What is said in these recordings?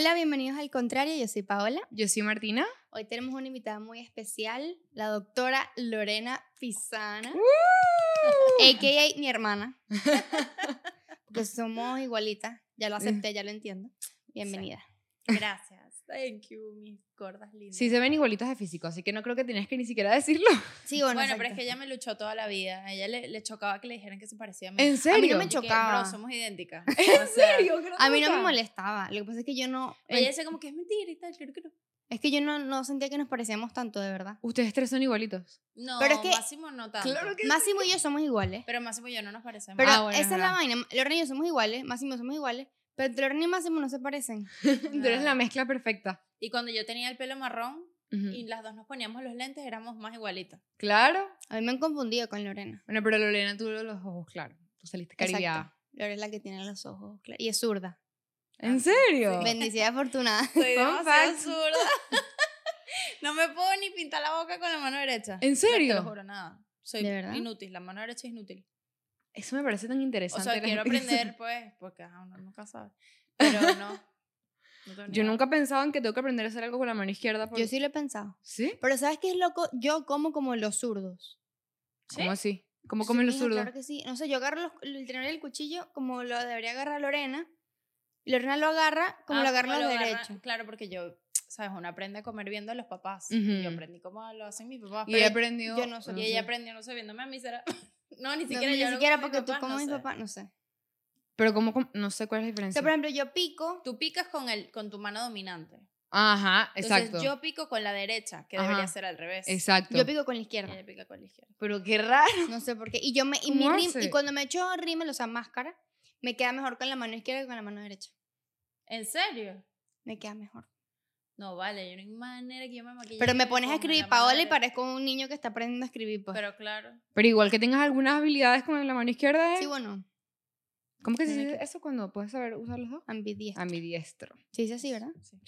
Hola, bienvenidos al contrario, yo soy Paola. Yo soy Martina. Hoy tenemos una invitada muy especial, la doctora Lorena Pisana, a.k.a. mi hermana. Porque somos igualitas, ya lo acepté, ya lo entiendo. Bienvenida. Gracias. Thank you, mis gordas lindas. Sí, se ven igualitas de físico, así que no creo que tienes que ni siquiera decirlo. Sí, bueno, Bueno, pero es que ella me luchó toda la vida. A ella le, le chocaba que le dijeran que se parecía a mí. ¿En A serio? mí no me Y que, chocaba. bro, somos idénticas. ¿En O sea, serio? ¿Qué A mí no me molestaba. Lo que pasa es que yo no. Ella decía como que es mentira y tal, claro que no. Es que yo no, no sentía que nos parecíamos tanto, de verdad. Ustedes tres son igualitos. No, Pero es que- Máximo no tanto. Claro que Máximo y yo somos iguales. Pero Máximo y yo no nos parecemos. Pero Ah, bueno, es esa es la vaina. Lorena y yo somos iguales, Máximo somos iguales. Pero Lorena y Máximo no se parecen. Tú eres la mezcla perfecta. Y cuando yo tenía el pelo marrón Ujú. y las dos nos poníamos los lentes, éramos más igualitas. Claro. A mí me han confundido con Lorena. Bueno, pero Lorena tuvo los ojos claros. Tú saliste caribeada. Exacto. Lorena es la que tiene los ojos claros. Y es zurda. ¿En serio? Sí. Bendecida y afortunada. Soy demasiado zurda. no me puedo ni pintar la boca con la mano derecha. ¿En Te serio? lo juro, nada. Soy ¿De verdad? inútil. La mano derecha es inútil. Eso me parece tan O interesante. sea, la quiero aprender, pues, porque ajá, uno nunca sabe. Pero no. no Yo nunca he pensado en que tengo que aprender a hacer algo con la mano izquierda. por- Yo sí lo he pensado. ¿Sí? Pero ¿sabes qué es loco? Yo como como los zurdos. ¿Cómo así? ¿Cómo Sí, comen los mija, zurdos? Claro que sí. No sé, yo agarro los- el tenedor y el cuchillo como lo debería agarrar Lorena. Y Lorena lo agarra como Ah, lo agarran como los lo agarra- derechos. Claro, porque yo, ¿sabes? Uno aprende a comer viendo a los papás. Y yo aprendí cómo lo hacen mis papás. Y he aprendido. yo no sé. y ella aprendió, no sé, viéndome a mí, será. No, ni No, siquiera ni yo. lo siquiera como porque tú como no mi sé. papá, no sé. Pero ¿cómo, com- no sé cuál es la O diferencia. sea, por ejemplo, yo pico. Tú picas con, el, con tu mano dominante. Ajá, Entonces exacto. yo pico con la derecha, que Ajá. debería ser al revés. Exacto. Yo pico con la izquierda. ella pica con la izquierda. Pero qué raro. No sé por qué. Y yo me y mi ¿Cómo rim- y cuando me echo rímel, o sea, máscara, me queda mejor con la mano izquierda que con la mano derecha. ¿En serio? Me queda mejor. No, vale, yo no hay manera que yo me maquille. Pero me pones a escribir Paola y parezco un niño que está aprendiendo a escribir, pues. Pero claro. Pero igual que tengas algunas habilidades con la mano izquierda, ¿eh? sí, bueno, ¿Cómo que se dice que- eso cuando puedes saber usar los dos? ambidiestro. Ambidiestro. Sí, dice así, ¿verdad? Sí.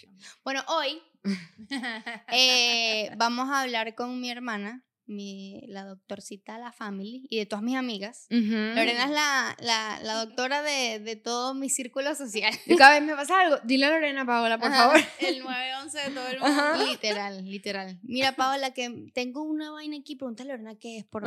Bueno, hoy eh, vamos a hablar con mi hermana, mi, la doctorcita la family y de todas mis amigas. Lorena es la, la, la doctora de, de todo mi círculo social. Y cada vez me pasa algo. Dile a Lorena, Paola, por Ajá. favor. el 911 de todo el mundo. Ajá. literal, literal. Mira, Paola, que tengo una vaina aquí, pregúntale a Lorena qué es, por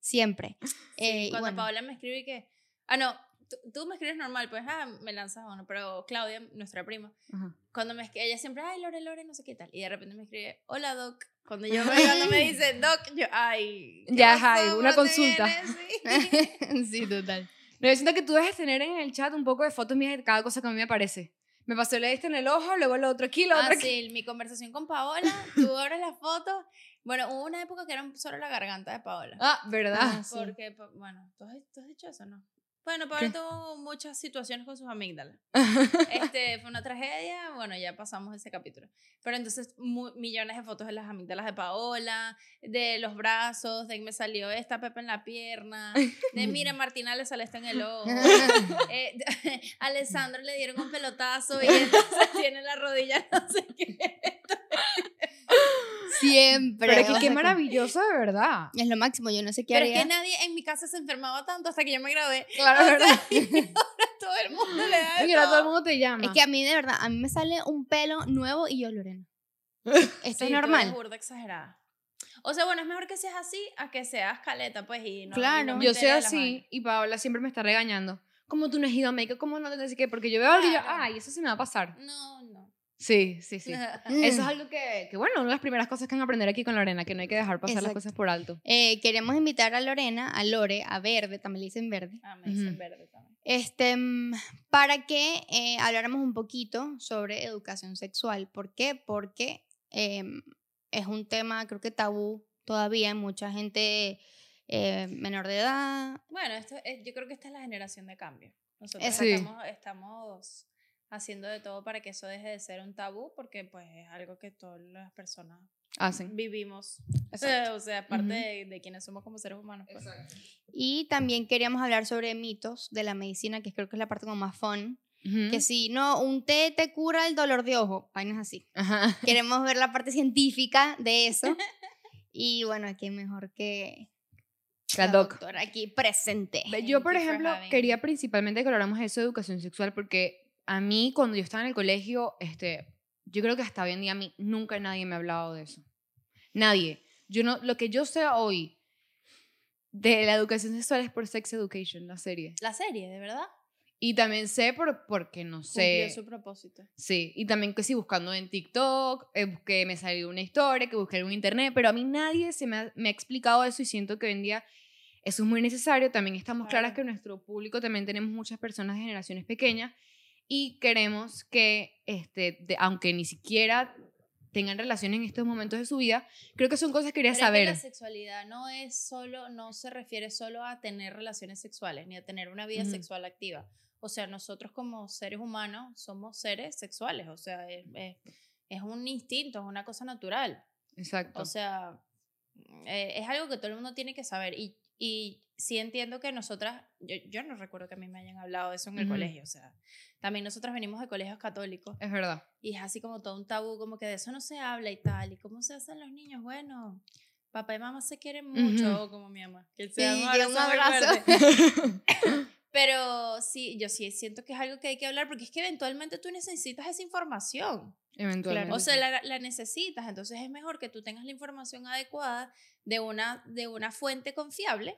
Siempre. Sí, Eh, cuando bueno, Paola me escribe que. Ah, no, tú, tú me escribes normal, pues ah, me lanzas uno, pero Claudia, nuestra prima, Ajá. cuando me escribe, ella siempre, ay, Lore, Lore, no sé qué tal. Y de repente me escribe, hola, Doc. Cuando yo me, cuando me dice Doc, yo, ay. ¿qué Ya, pasó? ay, una ¿Cómo te consulta. vienes? Sí. sí, total. No, yo siento que tú debes tener en el chat un poco de fotos mías de cada cosa que a mí me aparece. Me pasó le diste en el ojo, luego lo otro aquí, lo Ah, otro aquí. sí, mi conversación con Paola, tú abres la foto. Bueno, hubo una época que era solo la garganta de Paola. Ah, ¿verdad? Ah, sí. Porque, pa- bueno, ¿tú has, tú has dicho eso no? Bueno, Paola tuvo muchas situaciones con sus amígdalas. Este, fue una tragedia, bueno, ya pasamos ese capítulo. Pero entonces, mu- millones de fotos de las amígdalas de Paola, de los brazos, de que me salió esta pepa en la pierna, de mire, Martina le sale esto en el ojo. Eh, Alessandro le dieron un pelotazo y entonces tiene la rodilla, no sé qué. Siempre. Pero es que qué sea, maravilloso, de verdad. Es lo máximo, yo no sé qué Pero es haría. que nadie en mi casa se enfermaba tanto hasta que yo me gradué. Claro, O ¿verdad? sea, y ahora todo el mundo le da Y ahora todo el mundo te llama. Es que a mí, de verdad, a mí me sale un pelo nuevo y yo, Lorena. Esto Sí, es normal. burda exagerada. O sea, bueno, es mejor que seas así a que seas caleta, pues, y no. Claro. y no me yo soy así y Paola siempre me está regañando. ¿Cómo tú no has ido a México? ¿Cómo no te sé qué? Porque yo veo algo y yo, Claro. ay, eso sí me va a pasar. No. Sí, sí, sí. Mm. Eso es algo que, que, bueno, una de las primeras cosas que van a aprender aquí con Lorena, que no hay que dejar pasar las cosas por alto. Eh, queremos invitar a Lorena, a Lore, a Verde, también le dicen Verde, Ah, me dicen verde también. este, mm, para que eh, habláramos un poquito sobre educación sexual. ¿Por qué? Porque em, es un tema, creo que tabú todavía en mucha gente eh, menor de edad. Bueno, esto es- yo creo que esta es la generación de cambio. Nosotros. Sí. estamos, estamos haciendo de todo para que eso deje de ser un tabú, porque pues es algo que todas las personas Hacen. vivimos. Exacto. o sea, aparte Ujú. de, de quienes somos como seres humanos. pues. Y también queríamos hablar sobre mitos de la medicina, que creo que es la parte como más fun. Ujú. Que si no, un té te cura el dolor de ojo, vainas así. Ajá. Queremos ver la parte científica de eso. Y bueno, aquí mejor que La doc. doctora aquí presente. Yo, por Thank you for ejemplo, quería principalmente que habláramos de eso de educación sexual porque a mí cuando yo estaba en el colegio, este, yo creo que hasta hoy en día a mí nunca nadie me ha hablado de eso. Nadie. Yo no, lo que yo sé hoy de la educación sexual es por Sex Education, la serie. La serie, ¿de verdad? Y también sé por, porque no Cumplió sé. su propósito. Sí, y también que sí, buscando en TikTok, eh, que me salió una historia, que busqué en internet, pero a mí nadie se me ha, me ha explicado eso y siento que hoy en día eso es muy necesario. También estamos claras Claro. que en nuestro público también tenemos muchas personas de generaciones pequeñas y queremos que, este, de- aunque ni siquiera tengan relaciones en estos momentos de su vida, creo que son cosas que quería Pero es que saber. la sexualidad no es solo, no se refiere solo a tener relaciones sexuales ni a tener una vida sexual activa. O sea, nosotros como seres humanos somos seres sexuales. O sea, es, es- es un instinto, es una cosa natural. Exacto. O sea, eh, es algo que todo el mundo tiene que saber. Y, y sí entiendo que nosotras, yo, yo no recuerdo que a mí me hayan hablado de eso en el Ujú. colegio. O sea, también nosotras venimos de colegios católicos. es verdad. Y es así como todo un tabú, como que de eso no se habla y tal. ¿Y cómo se hacen los niños? Bueno, papá y mamá se quieren mucho, Ujú. como mi mamá. Que Sí, se dan un abrazo. Pero sí, yo sí siento que es algo que hay que hablar porque es que eventualmente tú necesitas esa información. Eventualmente. O sea, la, la necesitas. Entonces es mejor que tú tengas la información adecuada de una, de una fuente confiable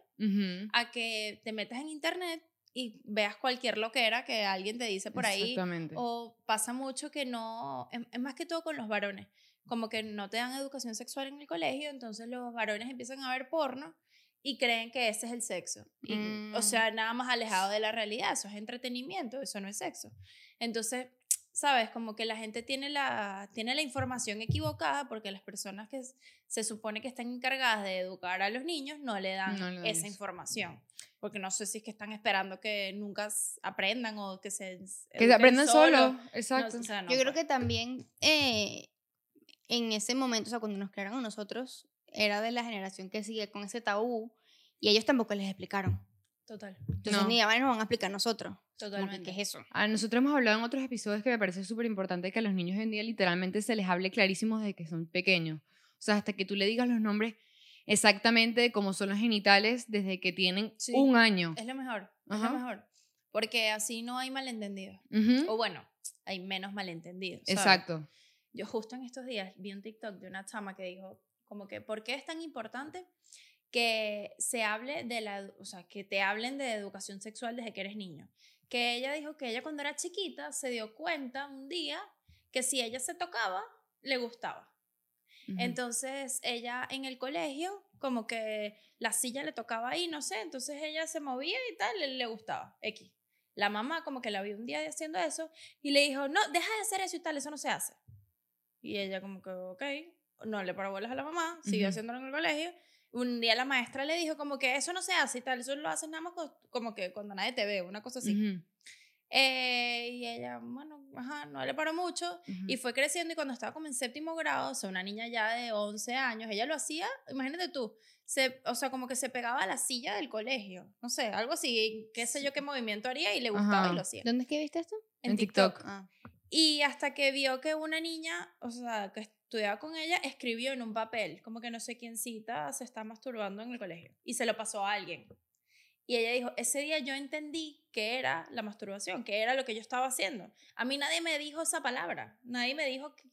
a que te metas en internet y veas cualquier loquera que alguien te dice por ahí Exactamente. o pasa mucho que no, es, es más que todo con los varones, como que no te dan educación sexual en el colegio, entonces los varones empiezan a ver porno y creen que ese es el sexo. Y, O Mm. sea, nada más alejado de la realidad, eso es entretenimiento, eso no es sexo. Entonces, sabes, como que la gente tiene la, tiene la información equivocada porque las personas que se supone que están encargadas de educar a los niños no le dan, No le dan esa eso. información. Porque no sé si es que están esperando que nunca aprendan o que se, que se aprendan solos. solo. No, Exacto. o sea, no Yo creo que también eh, en ese momento, o sea, cuando nos crearon a nosotros, era de la generación que sigue con ese tabú y ellos tampoco les explicaron. Total, Entonces No. ni ahora nos van a explicar nosotros. Totalmente. ¿Qué es eso? A nosotros hemos hablado en otros episodios que me parece súper importante que a los niños hoy en día literalmente se les hable clarísimo desde que son pequeños. O sea, hasta que tú le digas los nombres exactamente de cómo son los genitales desde que tienen Sí. un año. Es lo mejor, es lo mejor. Porque así no hay malentendidos. Ujú. O bueno, hay menos malentendidos. ¿sabes? Exacto. Yo justo en estos días vi un TikTok de una chama que dijo, como que, ¿por qué es tan importante que se hable de la, o sea, que te hablen de educación sexual desde que eres niño? Que ella dijo que ella cuando era chiquita se dio cuenta un día que si ella se tocaba, le gustaba. Entonces ella en el colegio, como que la silla le tocaba ahí, no sé, entonces ella se movía y tal, le, le gustaba, X. La mamá como que la vio un día haciendo eso y le dijo, no, deja de hacer eso y tal, eso no se hace. Y ella como que, ok, no le paró bolas a la mamá, siguió haciéndolo en el colegio. Un día la maestra le dijo como que eso no se hace y tal, eso lo haces nada más co- como que cuando nadie te ve, una cosa así. Eh, y ella, bueno, ajá, no le paró mucho. Y fue creciendo y cuando estaba como en séptimo grado, o sea, una niña ya de 11 años, ella lo hacía, imagínate tú, se, o sea, como que se pegaba a la silla del colegio, no sé, algo así, qué sé yo qué movimiento haría y le gustaba Ajá. y lo hacía. ¿Dónde es que viste esto? En TikTok. Ah. Y hasta que vio que una niña, o sea, que estudiaba con ella, escribió en un papel, como que no sé quién cita, se está masturbando en el colegio. Y se lo pasó a alguien. Y ella dijo, ese día yo entendí que era la masturbación, que era lo que yo estaba haciendo. A mí nadie me dijo esa palabra, nadie me dijo, que,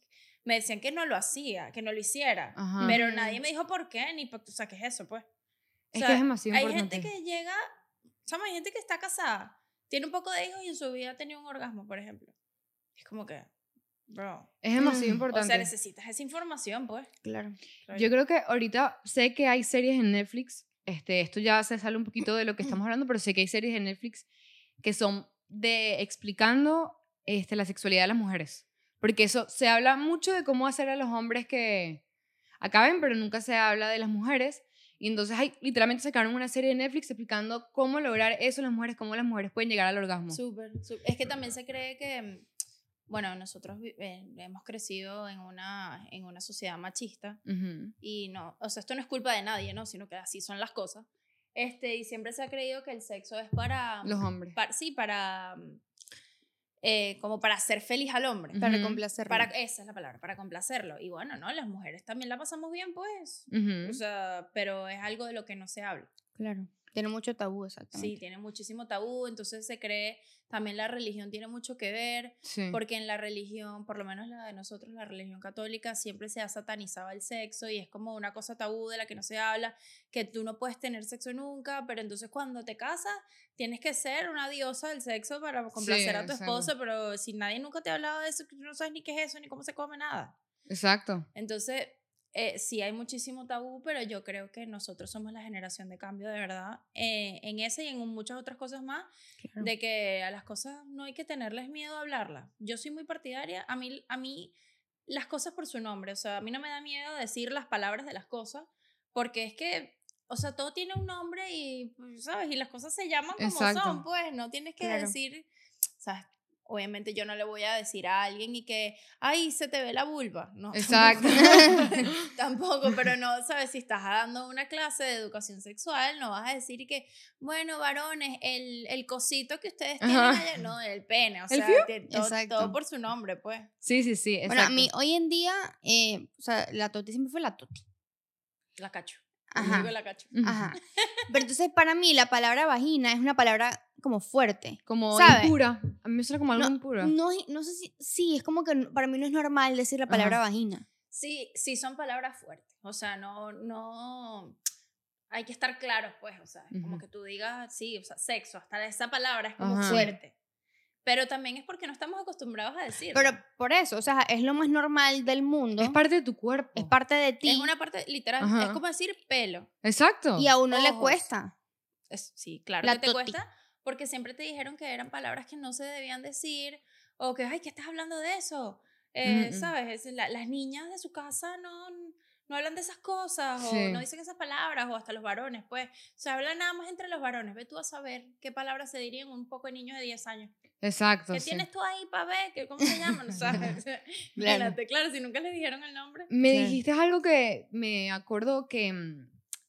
me decían que no lo hacía, que no lo hiciera, Ajá. pero nadie me dijo por qué, ni, por- o sea, ¿qué es eso, pues? O Es sea, que es demasiado hay importante. gente que llega, chama, hay gente que está casada, tiene un poco de hijos y en su vida ha tenido un orgasmo, por ejemplo. Es como que, bro, Es demasiado Mm. importante. o sea, necesitas esa información, pues. Claro. creo Yo creo que ahorita sé que hay series en Netflix. Este, esto ya se sale un poquito de lo que estamos hablando, pero sé que hay series en Netflix que son de explicando este, la sexualidad de las mujeres. Porque eso se habla mucho de cómo hacer a los hombres que acaben, pero nunca se habla de las mujeres. Y entonces hay, literalmente sacaron una serie de Netflix explicando cómo lograr eso las mujeres, cómo las mujeres pueden llegar al orgasmo. Súper, súper. Es que también se cree que, bueno, nosotros eh, hemos crecido en una, en una sociedad machista y no, o sea, esto no es culpa de nadie, ¿no? Sino que así son las cosas. Este, y siempre se ha creído que el sexo es para... Los hombres. para- sí, para... mm, eh, como para hacer feliz al hombre. Para complacerlo. Para, esa es la palabra, para complacerlo. Y bueno, ¿no? Las mujeres también la pasamos bien, pues. O sea, pero es algo de lo que no se habla. Claro. Tiene mucho tabú, exactamente. Sí, tiene muchísimo tabú, entonces se cree, también la religión tiene mucho que ver, Sí. porque en la religión, por lo menos la de nosotros, la religión católica, siempre se ha satanizado el sexo y es como una cosa tabú de la que no se habla, que tú no puedes tener sexo nunca, pero entonces cuando te casas tienes que ser una diosa del sexo para complacer a tu esposo, pero si nadie nunca te ha hablado de eso, tú no sabes ni qué es eso, ni cómo se come nada. Exacto. Entonces, eh, sí hay muchísimo tabú, pero yo creo que nosotros somos la generación de cambio de verdad eh, en ese y en muchas otras cosas más, Claro. de que a las cosas no hay que tenerles miedo a hablarlas. Yo soy muy partidaria, a mí, a mí las cosas por su nombre, o sea, a mí no me da miedo decir las palabras de las cosas, porque es que, o sea, todo tiene un nombre y, pues, ¿sabes? Y las cosas se llaman como Exacto. son, pues, no tienes que Claro. decir, ¿sabes? Obviamente yo no le voy a decir a alguien y que, ay, se te ve la vulva. No, Exacto. tampoco. Tampoco, pero no, ¿sabes? Si estás dando una clase de educación sexual, no vas a decir que, bueno, varones, el, el cosito que ustedes tienen allá, no, el pene, o ¿El sea, que todo, Exacto. todo por su nombre, pues. Sí, sí, sí. Bueno, a exacto. mí hoy en día, eh, o sea, la Toti siempre fue la Toti. La cacho. Ajá. Digo la cacho. Ajá. Pero entonces para mí la palabra vagina es una palabra como fuerte. Como ¿Sabe? impura. A mí me suena como algo No, impuro. No, no sé si, sí, es como que para mí no es normal decir la palabra Ajá. vagina. Sí, sí son palabras fuertes. O sea, no, no. Hay que estar claros, pues. O sea, es como Ujú. que tú digas, sí, o sea, sexo, hasta esa palabra es como Ajá. fuerte. Pero también es porque no estamos acostumbrados a decirlo. Pero por eso, o sea, es lo más normal del mundo. Es parte de tu cuerpo. es parte de ti. es una parte literal. Ajá. Es como decir pelo. Exacto. y a uno le ojos. cuesta. Es- sí, claro La que te toti. cuesta, porque siempre te dijeron que eran palabras que no se debían decir, o que, ay, ¿qué estás hablando de eso? Eh, Mm, mm. ¿Sabes? Es la- las niñas de su casa no, no hablan de esas cosas, o Sí. no dicen esas palabras, o hasta los varones, pues. Se habla nada más entre los varones. Ve tú a saber qué palabras se dirían un poco de niños de 10 años. Exacto. ¿Qué sí. tienes tú ahí para ver? ¿Qué- ¿Cómo se llaman? ¿Sabes? Imagínate, claro, si nunca les dijeron el nombre. Me Claro. dijiste algo que me acuerdo que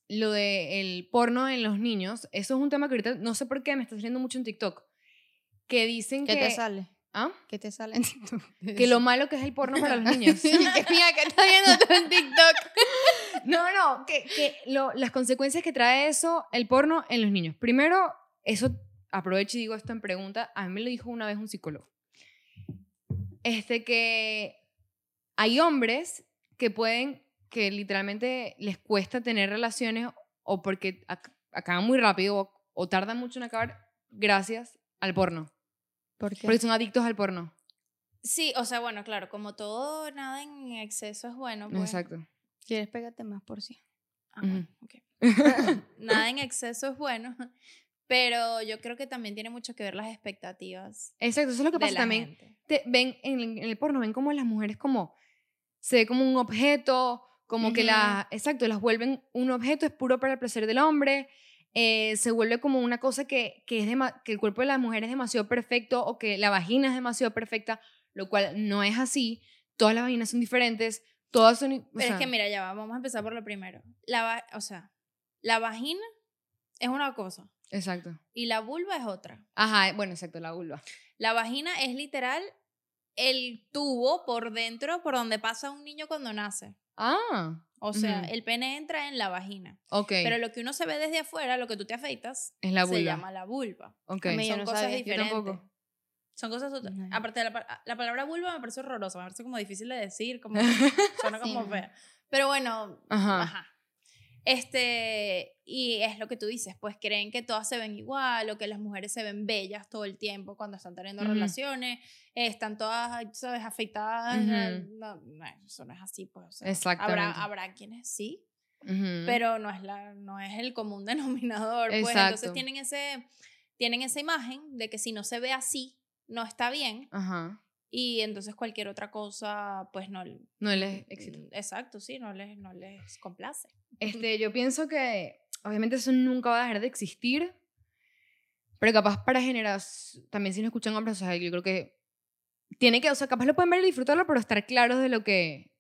lo de el porno en los niños, eso es un tema que ahorita no sé por qué me está saliendo mucho en TikTok. Que dicen ¿Qué que te sale? ¿Ah? ¿Qué te sale en TikTok? que lo malo que es el porno para los niños. que mira, que estás viendo tú en TikTok. No, no, que, que lo- las consecuencias que trae eso, el porno en los niños. Primero, eso, aprovecho y digo esto en pregunta, a mí me lo dijo una vez un psicólogo. Este que hay hombres que pueden, que literalmente les cuesta tener relaciones o porque ac- acaban muy rápido o, o tardan mucho en acabar gracias al porno. ¿Por qué? Porque son adictos al porno. Sí, o sea, bueno, claro, como todo, nada en exceso es bueno. Pues. Exacto. ¿Quieres pégate más por si? Ah, nada en exceso es bueno, pero yo creo que también tiene mucho que ver las expectativas Exacto, eso es lo que pasa también. te- ven en, el- en el porno, ven como las mujeres como se ve como un objeto, como que Ujú. la, exacto, las vuelven un objeto, es puro para el placer del hombre, eh, se vuelve como una cosa que, que, es que el cuerpo de la mujer es demasiado perfecto o que la vagina es demasiado perfecta, lo cual no es así, todas las vaginas son diferentes, todas son... Pero es que mira, ya va, vamos a empezar por lo primero. La va- o sea, la vagina es una cosa Exacto. y la vulva es otra. Ajá, bueno, exacto, la vulva. La vagina es literal el tubo por dentro por donde pasa un niño cuando nace. Ah, O sea, el pene entra en la vagina. ok. Pero lo que uno se ve desde afuera, lo que tú te afeitas, es la se vulva. llama la vulva. ok. A mí Son no cosas diferentes. tampoco. Son cosas otra- No. Aparte de la, pa- la palabra vulva me parece horrorosa, me parece como difícil de decir, como suena Sí, como fea. Pero bueno, Ajá. ajá. Este, y es lo que tú dices, pues creen que todas se ven igual o que las mujeres se ven bellas todo el tiempo cuando están teniendo relaciones, eh, están todas, ¿sabes?, afeitadas. Ujú. eh, no, no, eso no es así, pues. o sea, Exactamente. Habrá, habrá quienes sí, pero no es, la, no es el común denominador. Pues Exacto. entonces tienen, ese, tienen esa imagen de que si no se ve así, no está bien. Ajá. Y entonces cualquier otra cosa, pues no. No les Exacto, sí, no les, no les complace. Este, yo pienso que obviamente eso nunca va a dejar de existir, pero capaz para generaciones, también si no escuchan hombres, o sea, yo creo que tiene que, o sea, capaz lo pueden ver y disfrutarlo, pero estar claros de lo que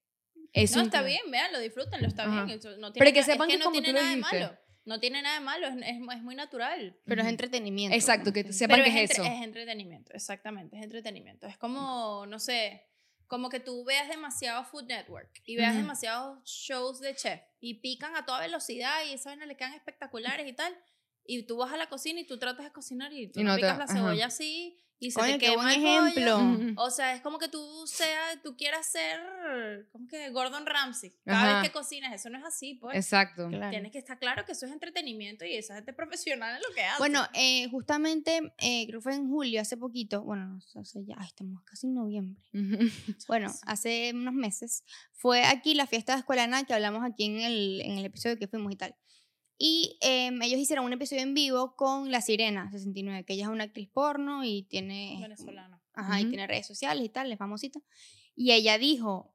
eso no, está bien, véanlo, disfrútenlo, está Ajá. bien. eso no Pero tiene que na- es sepan que no como tiene tú lo nada de malo. No tiene nada de malo, es, es, es muy natural. Pero es entretenimiento. Exacto, que sepan Pero que es, eso. es entretenimiento, exactamente, es entretenimiento. Es como, no sé, como que tú veas demasiado Food Network y veas Ujú. demasiados shows de chef y pican a toda velocidad y esas vainas le quedan espectaculares y tal. y tú vas a la cocina y tú tratas de cocinar y tú Y no, te- picas la ajá. cebolla así y se Coño, te qué quema buen el pollo. ejemplo. O sea, es como que tú sea, tú quieras ser, ¿cómo que? Gordon Ramsay. Cada Ajá. vez que cocinas, eso no es así, pues. Exacto. Claro. Tienes que estar claro que eso es entretenimiento y esa gente profesional es lo que hace. Bueno, eh, justamente, eh, creo que fue en julio, hace poquito, bueno, no sé, hace ya, ay, estamos casi en noviembre. Bueno, hace unos meses, fue aquí la fiesta de Escuela Nada que hablamos aquí en el, en el episodio que fuimos y tal. Y em, ellos hicieron un episodio en vivo con La Sirena 69, que ella es una actriz porno y tiene... venezolano. Ajá, y Ujú. tiene redes sociales y tal, es famosita. Y ella dijo,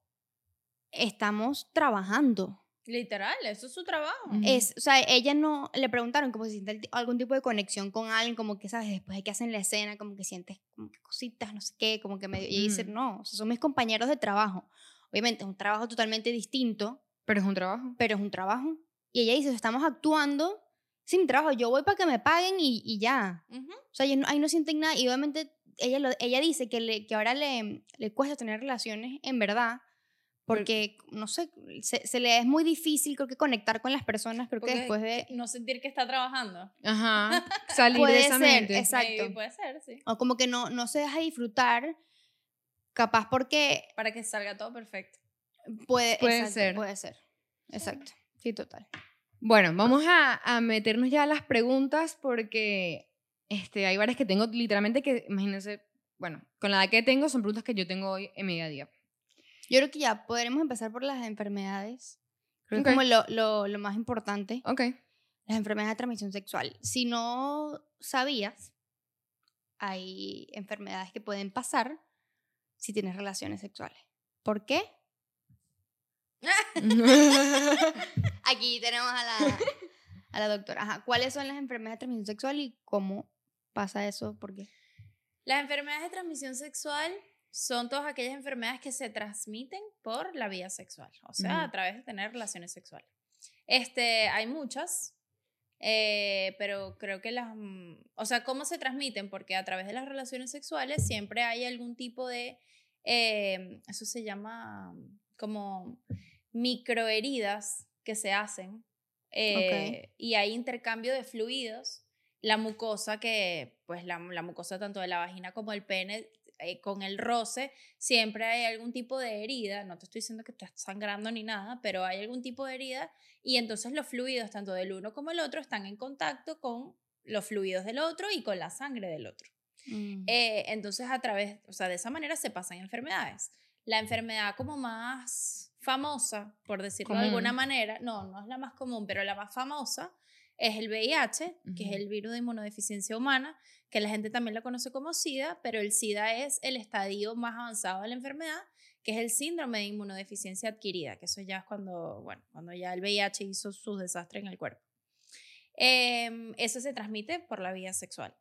estamos trabajando. Literal, eso es su trabajo. Es, o sea, ella no, le preguntaron como si siente algún tipo de conexión con alguien, como que, ¿sabes? Después de que hacen la escena, como que sientes como que cositas, no sé qué, como que medio... Y ella dice, no, o sea, son mis compañeros de trabajo. Obviamente es un trabajo totalmente distinto, Pero es un trabajo. pero es un trabajo. Y ella dice, estamos actuando, mi trabajo, yo voy para que me paguen y, y ya. Ujú. O sea, ellos no- ahí no sienten nada y obviamente ella, lo- ella dice que, le, que ahora le, le cuesta tener relaciones en verdad porque, no sé, se, se le es muy difícil creo que conectar con las personas, creo Porque que después de... No sentir que está trabajando. Ajá. Salir Puede de esa ser, mente. exacto. Maybe puede ser, sí. O como que no, no se deja disfrutar, capaz porque Para que salga todo perfecto. puede, Puede exacto, ser. Puede ser, exacto. Sí, total. Bueno, vamos a, a meternos ya a las preguntas porque este, hay varias que tengo literalmente que, imagínense, bueno, con la edad que tengo son preguntas que yo tengo hoy en mi día a día. Yo creo que ya podremos empezar por las enfermedades. Creo Ok. que es como lo, lo, lo más importante. Ok. las enfermedades de transmisión sexual. Si no sabías, hay enfermedades que pueden pasar si tienes relaciones sexuales. ¿Por qué? Aquí tenemos a la, a la doctora. Ajá. ¿Cuáles son las enfermedades de transmisión sexual y cómo pasa eso? ¿Por qué? Las enfermedades de transmisión sexual son todas aquellas enfermedades que se transmiten por la vía sexual, o sea, Ujú. a través de tener relaciones sexuales. Este, hay muchas, eh, pero creo que las, mm, o sea, ¿cómo se transmiten? Porque a través de las relaciones sexuales siempre hay algún tipo de, eh, eso se llama como microheridas que se hacen eh, y hay intercambio de fluidos. La mucosa que, pues la, la mucosa tanto de la vagina como el pene, eh, con el roce, siempre hay algún tipo de herida. No te estoy diciendo que estás sangrando ni nada, pero hay algún tipo de herida y entonces los fluidos, tanto del uno como el otro, están en contacto con los fluidos del otro y con la sangre del otro. Mm. Eh, entonces, a través, o sea, de esa manera se pasan enfermedades. La enfermedad como más famosa, por decirlo de alguna manera, no, no es la más común, pero la más famosa es el VIH, que es el virus de inmunodeficiencia humana, que la gente también lo conoce como SIDA, pero el SIDA es el estadio más avanzado de la enfermedad, que es el síndrome de inmunodeficiencia adquirida, que eso ya es cuando, bueno, cuando ya el VIH hizo sus desastres en el cuerpo. Em, eso se transmite por la vía sexual.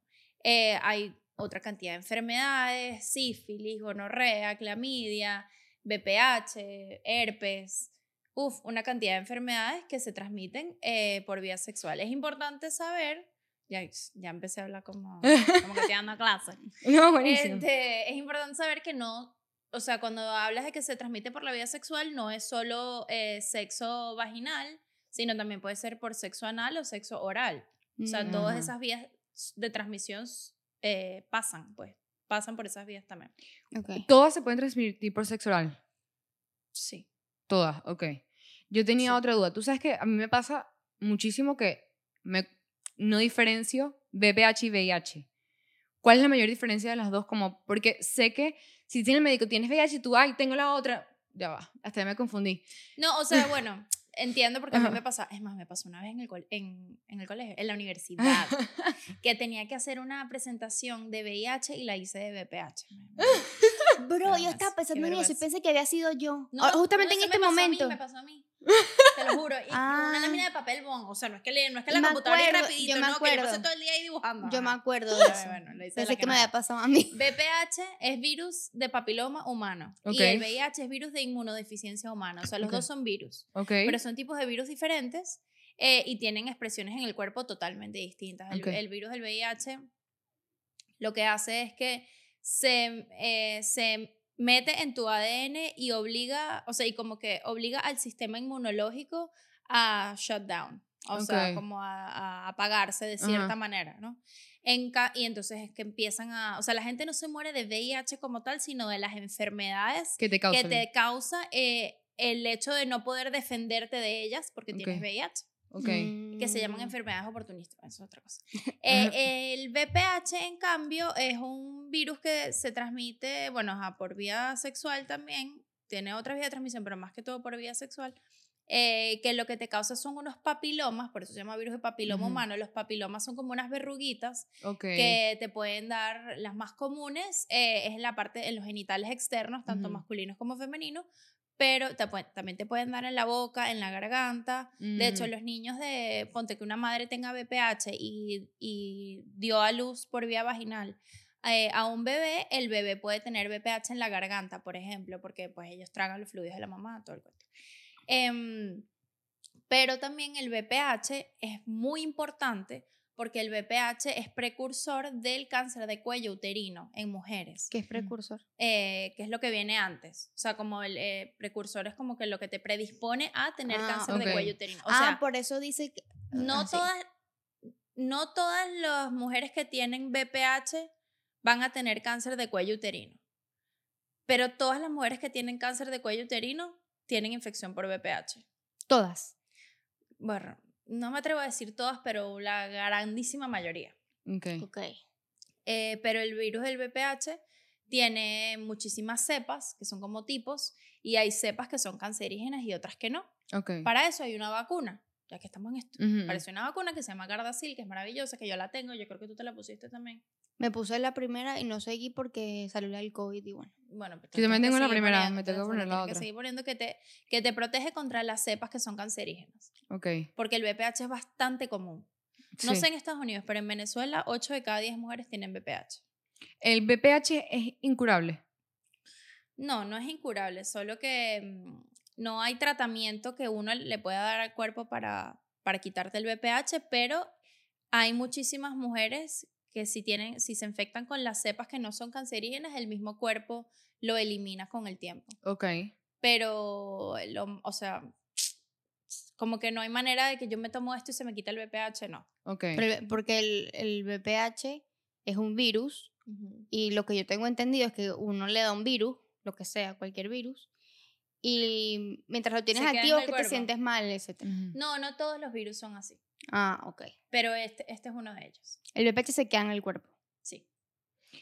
Eh, hay otra cantidad de enfermedades, sífilis, gonorrea, clamidia, BPH, herpes, uf, una cantidad de enfermedades que se transmiten eh, por vía sexual. Es importante saber, ya, ya empecé a hablar como, como que estoy dando clase. No, buenísimo. Este, es importante saber que no, o sea, cuando hablas de que se transmite por la vía sexual, no es solo eh, sexo vaginal, sino también puede ser por sexo anal o sexo oral. O sea, Mm. todas esas vías de transmisión eh, pasan, pues, pasan por esas vías también. Ok. Todas se pueden transmitir por sexo oral. Sí. Todas, ok. Yo tenía Sí. otra duda. Tú sabes que a mí me pasa muchísimo que me, no diferencio BPH y VIH. ¿Cuál es la mayor diferencia de las dos? Como, porque sé que si tiene el médico, tienes VIH y tú, ay, tengo la otra. Ya va, hasta ya me confundí. No, o sea, bueno, entiendo porque a mí Ajá. me pasa, es más, me pasó una vez en el, en, en el colegio, en la universidad, que tenía que hacer una presentación de VIH y la hice de BPH. Bro, yo estaba pensando en eso y pensé que había sido yo. No, Justamente no, en este me pasó a mí, momento. me pasó a mí. Te lo juro. Y Ah. una lámina de papel bond. O sea, no es que, le, no es que la Me computadora acuerdo, es rapidito, yo me no, que yo pasé acuerdo. todo el día ahí dibujando. Yo me acuerdo de eso. bueno, le hice Pensé la que me había pasado a mí. BPH es virus de papiloma humano Ok. y el VIH es virus de inmunodeficiencia humana. O sea, los Ok. dos son virus, ok. pero son tipos de virus diferentes eh, y tienen expresiones en el cuerpo totalmente distintas. El, el virus del VIH lo que hace es que se, eh, se mete en tu ADN y obliga, o sea, y como que obliga al sistema inmunológico a shut down. o sea, como a, a apagarse de cierta Ajá. manera, ¿no? En y entonces es que empiezan a, o sea, la gente no se muere de VIH como tal, sino de las enfermedades Que te que te causa eh, el hecho de no poder defenderte de ellas porque tienes. VIH, Ok. Que se llaman Mm. enfermedades oportunistas, eso es otra cosa. Eh, el VPH, en cambio, es un virus que se transmite, bueno, por vía sexual también, tiene otra vía de transmisión, pero más que todo por vía sexual, eh, que lo que te causa son unos papilomas, por eso se llama virus de papiloma Ujú. humano, los papilomas son como unas verruguitas Ok. que te pueden dar, las más comunes eh, es en la parte, en los genitales externos, tanto Ujú. masculinos como femeninos, pero te también te pueden dar en la boca, en la garganta. De hecho, Mm. los niños de, ponte que una madre tenga BPH y, y dio a luz por vía vaginal eh, a un bebé, el bebé puede tener BPH en la garganta, por ejemplo, porque pues ellos tragan los fluidos de la mamá, todo el cuento. Em, pero también el BPH es muy importante porque el BPH es precursor del cáncer de cuello uterino en mujeres, ¿Qué es precursor? eh, que es lo que viene antes. O sea, como el eh, precursor es como que lo que te predispone a tener Ah, cáncer de cuello uterino. O ah, sea, por eso dice que... no ah, sí. todas no todas las mujeres que tienen BPH van a tener cáncer de cuello uterino. Pero todas las mujeres que tienen cáncer de cuello uterino tienen infección por BPH. Todas. Bueno, no me atrevo a decir todas, pero la grandísima mayoría. Ok. Ok. Eh, pero el virus del VPH tiene muchísimas cepas, que son como tipos, y hay cepas que son cancerígenas y otras que no. Ok. Para eso hay una vacuna, ya que estamos en esto. Apareció una vacuna que se llama Gardasil, que es maravillosa, que yo la tengo, yo creo que tú te la pusiste también. Me puse la primera y no seguí porque salió el COVID y bueno. Bueno, pues Yo también tengo la primera, poniendo, me tengo que poner la tienes que otra. seguir poniendo que te, que te protege contra las cepas que son cancerígenas. Ok. Porque el VPH es bastante común. No Sí. sé en Estados Unidos, pero en Venezuela 8 de cada 10 mujeres tienen VPH. ¿El BPH es incurable? No, no es incurable, solo que mm, no hay tratamiento que uno le pueda dar al cuerpo para, para quitarte el VPH, pero hay muchísimas mujeres que si, tienen, si se infectan con las cepas que no son cancerígenas, el mismo cuerpo lo elimina con el tiempo. Ok. Pero, lo- o sea, como que no hay manera de que yo me tomo esto y se me quita el VPH, no. Ok. Pero porque el, el VPH es un virus y lo que yo tengo entendido es que uno le da un virus, lo que sea, cualquier virus, y mientras lo tienes activo es que te cuerpo. sientes mal, etc. No, no todos los virus son así, Ah, ok. pero este, este es uno de ellos. El VPH se queda en el cuerpo. Sí.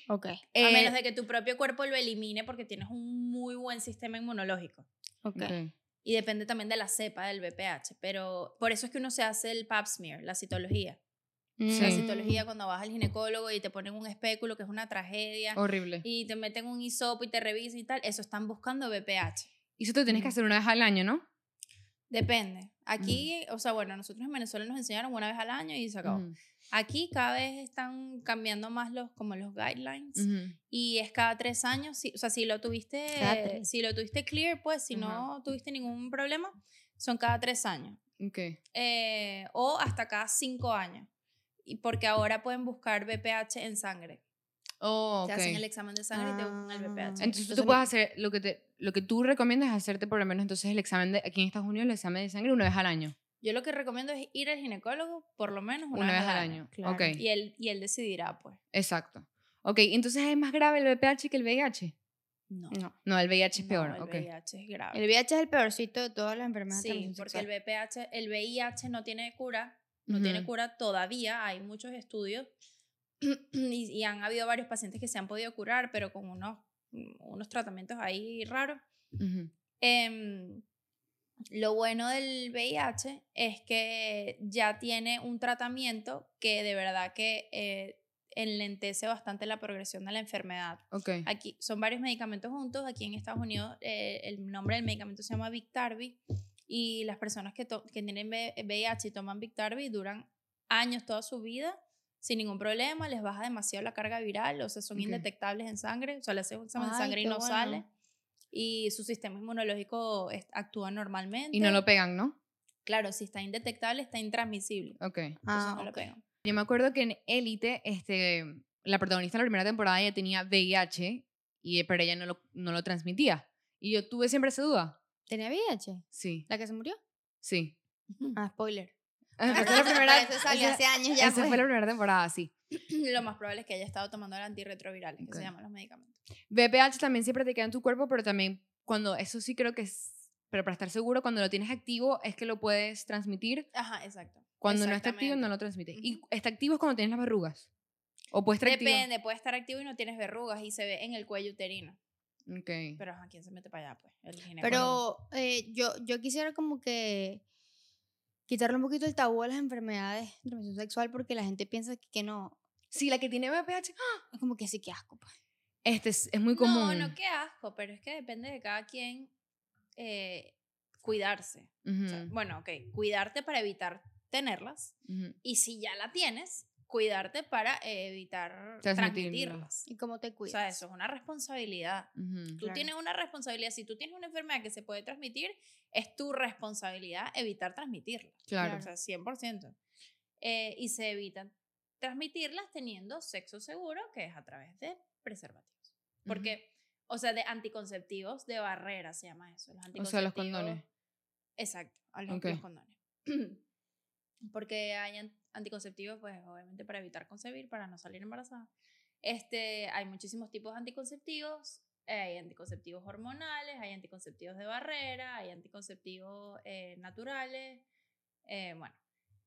Ok. a Eh, menos de que tu propio cuerpo lo elimine porque tienes un muy buen sistema inmunológico. Ok. ok. Y depende también de la cepa del VPH. Pero por eso es que uno se hace el pap smear, la citología. La Sí. citología cuando vas al ginecólogo y te ponen un espéculo, que es una tragedia, Horrible. y te meten un hisopo y te revisan y tal, eso están buscando VPH. Y eso te tienes que Mm. hacer una vez al año, ¿no? Depende. Aquí, o sea, bueno, nosotros en Venezuela nos enseñaron una vez al año y se acabó. Aquí cada vez están cambiando más los, como los guidelines. Y es cada tres años. Si, o sea, si lo tuviste, si lo tuviste clear, pues si no tuviste ningún problema, son cada tres años. Ok. Eh, o hasta cada cinco años. Y porque ahora pueden buscar BPH en sangre. Oh, Te ok. hacen el examen de sangre y te buscan el Ah. BPH. Entonces, Entonces tú puedes hacer lo que te lo que tú recomiendas es hacerte por lo menos entonces el examen de aquí en Estados Unidos el examen de sangre una vez al año. Yo lo que recomiendo es ir al ginecólogo por lo menos una, Una, vez al año. claro. Ok. Y él, y él decidirá, pues. Exacto. Ok, entonces es más grave el VPH que el VIH. No. No. No, el VIH es No, peor. el ok. VIH es grave. El VIH es el peorcito de todas las enfermedades. de Sí, porque el. VPH, el VIH no tiene cura, no tiene Ujú. cura todavía, hay muchos estudios y, y han habido varios pacientes que se han podido curar, pero con unos, unos tratamientos ahí raros. Ujú. Em, lo bueno del VIH es que ya tiene un tratamiento que de verdad que eh, enlentece bastante la progresión de la enfermedad. Ok. Aquí son varios medicamentos juntos. Aquí en Estados Unidos eh, el nombre del medicamento se llama Victarvi y las personas que, que tienen VIH y toman Victarvi duran años toda su vida sin ningún problema, les baja demasiado la carga viral, o sea, son Ok. indetectables en sangre, o sea, le haces un examen de sangre y no bueno. sale y su sistema inmunológico actúa normalmente. Y no lo pegan, ¿no? Claro, si está indetectable, está intransmisible. Ok. Entonces Ah, no lo ok. pegan. Yo me acuerdo que en Élite, este, la protagonista de la primera temporada ella tenía VIH, y, pero ella no lo, no lo transmitía. Y yo tuve siempre esa duda. ¿Tenía VIH? Sí, ¿La que se murió? sí. Ah, spoiler. Esa fue la primera, Eso salió hace años ya. esa pues. fue la primera temporada, sí. Lo más probable es que haya estado tomando el antirretrovirales, que Ok. se llaman los medicamentos. VPH también siempre te queda en tu cuerpo, pero también cuando, eso sí creo que es, pero para estar seguro, cuando lo tienes activo es que lo puedes transmitir. Ajá, exacto. Cuando no está activo no lo transmite. Y está activo es cuando tienes las verrugas. O puede estar activo. Depende, puede estar activo y no tienes verrugas y se ve en el cuello uterino. Ok. Pero ajá, ¿quién se mete para allá? Pues el. Pero eh, yo, yo quisiera como que quitarle un poquito el tabú a las enfermedades de transmisión sexual porque la gente piensa que, que no. Sí, la que tiene VPH, Es como que sí, que asco. Pues. este es, es muy común. No, no, qué asco, pero es que depende de cada quien eh, cuidarse. Ujú, O sea, bueno, ok, cuidarte para evitar tenerlas ujú. y si ya la tienes, cuidarte para eh, evitar Transmitirlas. ¿Y cómo te O cuidas? sea, eso es una responsabilidad. Tú Claro. tienes una responsabilidad. Si tú tienes una enfermedad que se puede transmitir, es tu responsabilidad evitar transmitirla. Claro. O sea, 100%. Eh, y se evitan transmitirlas teniendo sexo seguro, que es a través de preservativos. Porque, o sea, de anticonceptivos de barrera se llama eso. Los O sea, los anticonceptivos- condones. Exacto, los, condones. Porque hay anticonceptivos, pues obviamente para evitar concebir, para no salir embarazada. Este, hay muchísimos tipos de anticonceptivos. eh, hay anticonceptivos hormonales, hay anticonceptivos de barrera, hay anticonceptivos eh, naturales. eh, bueno,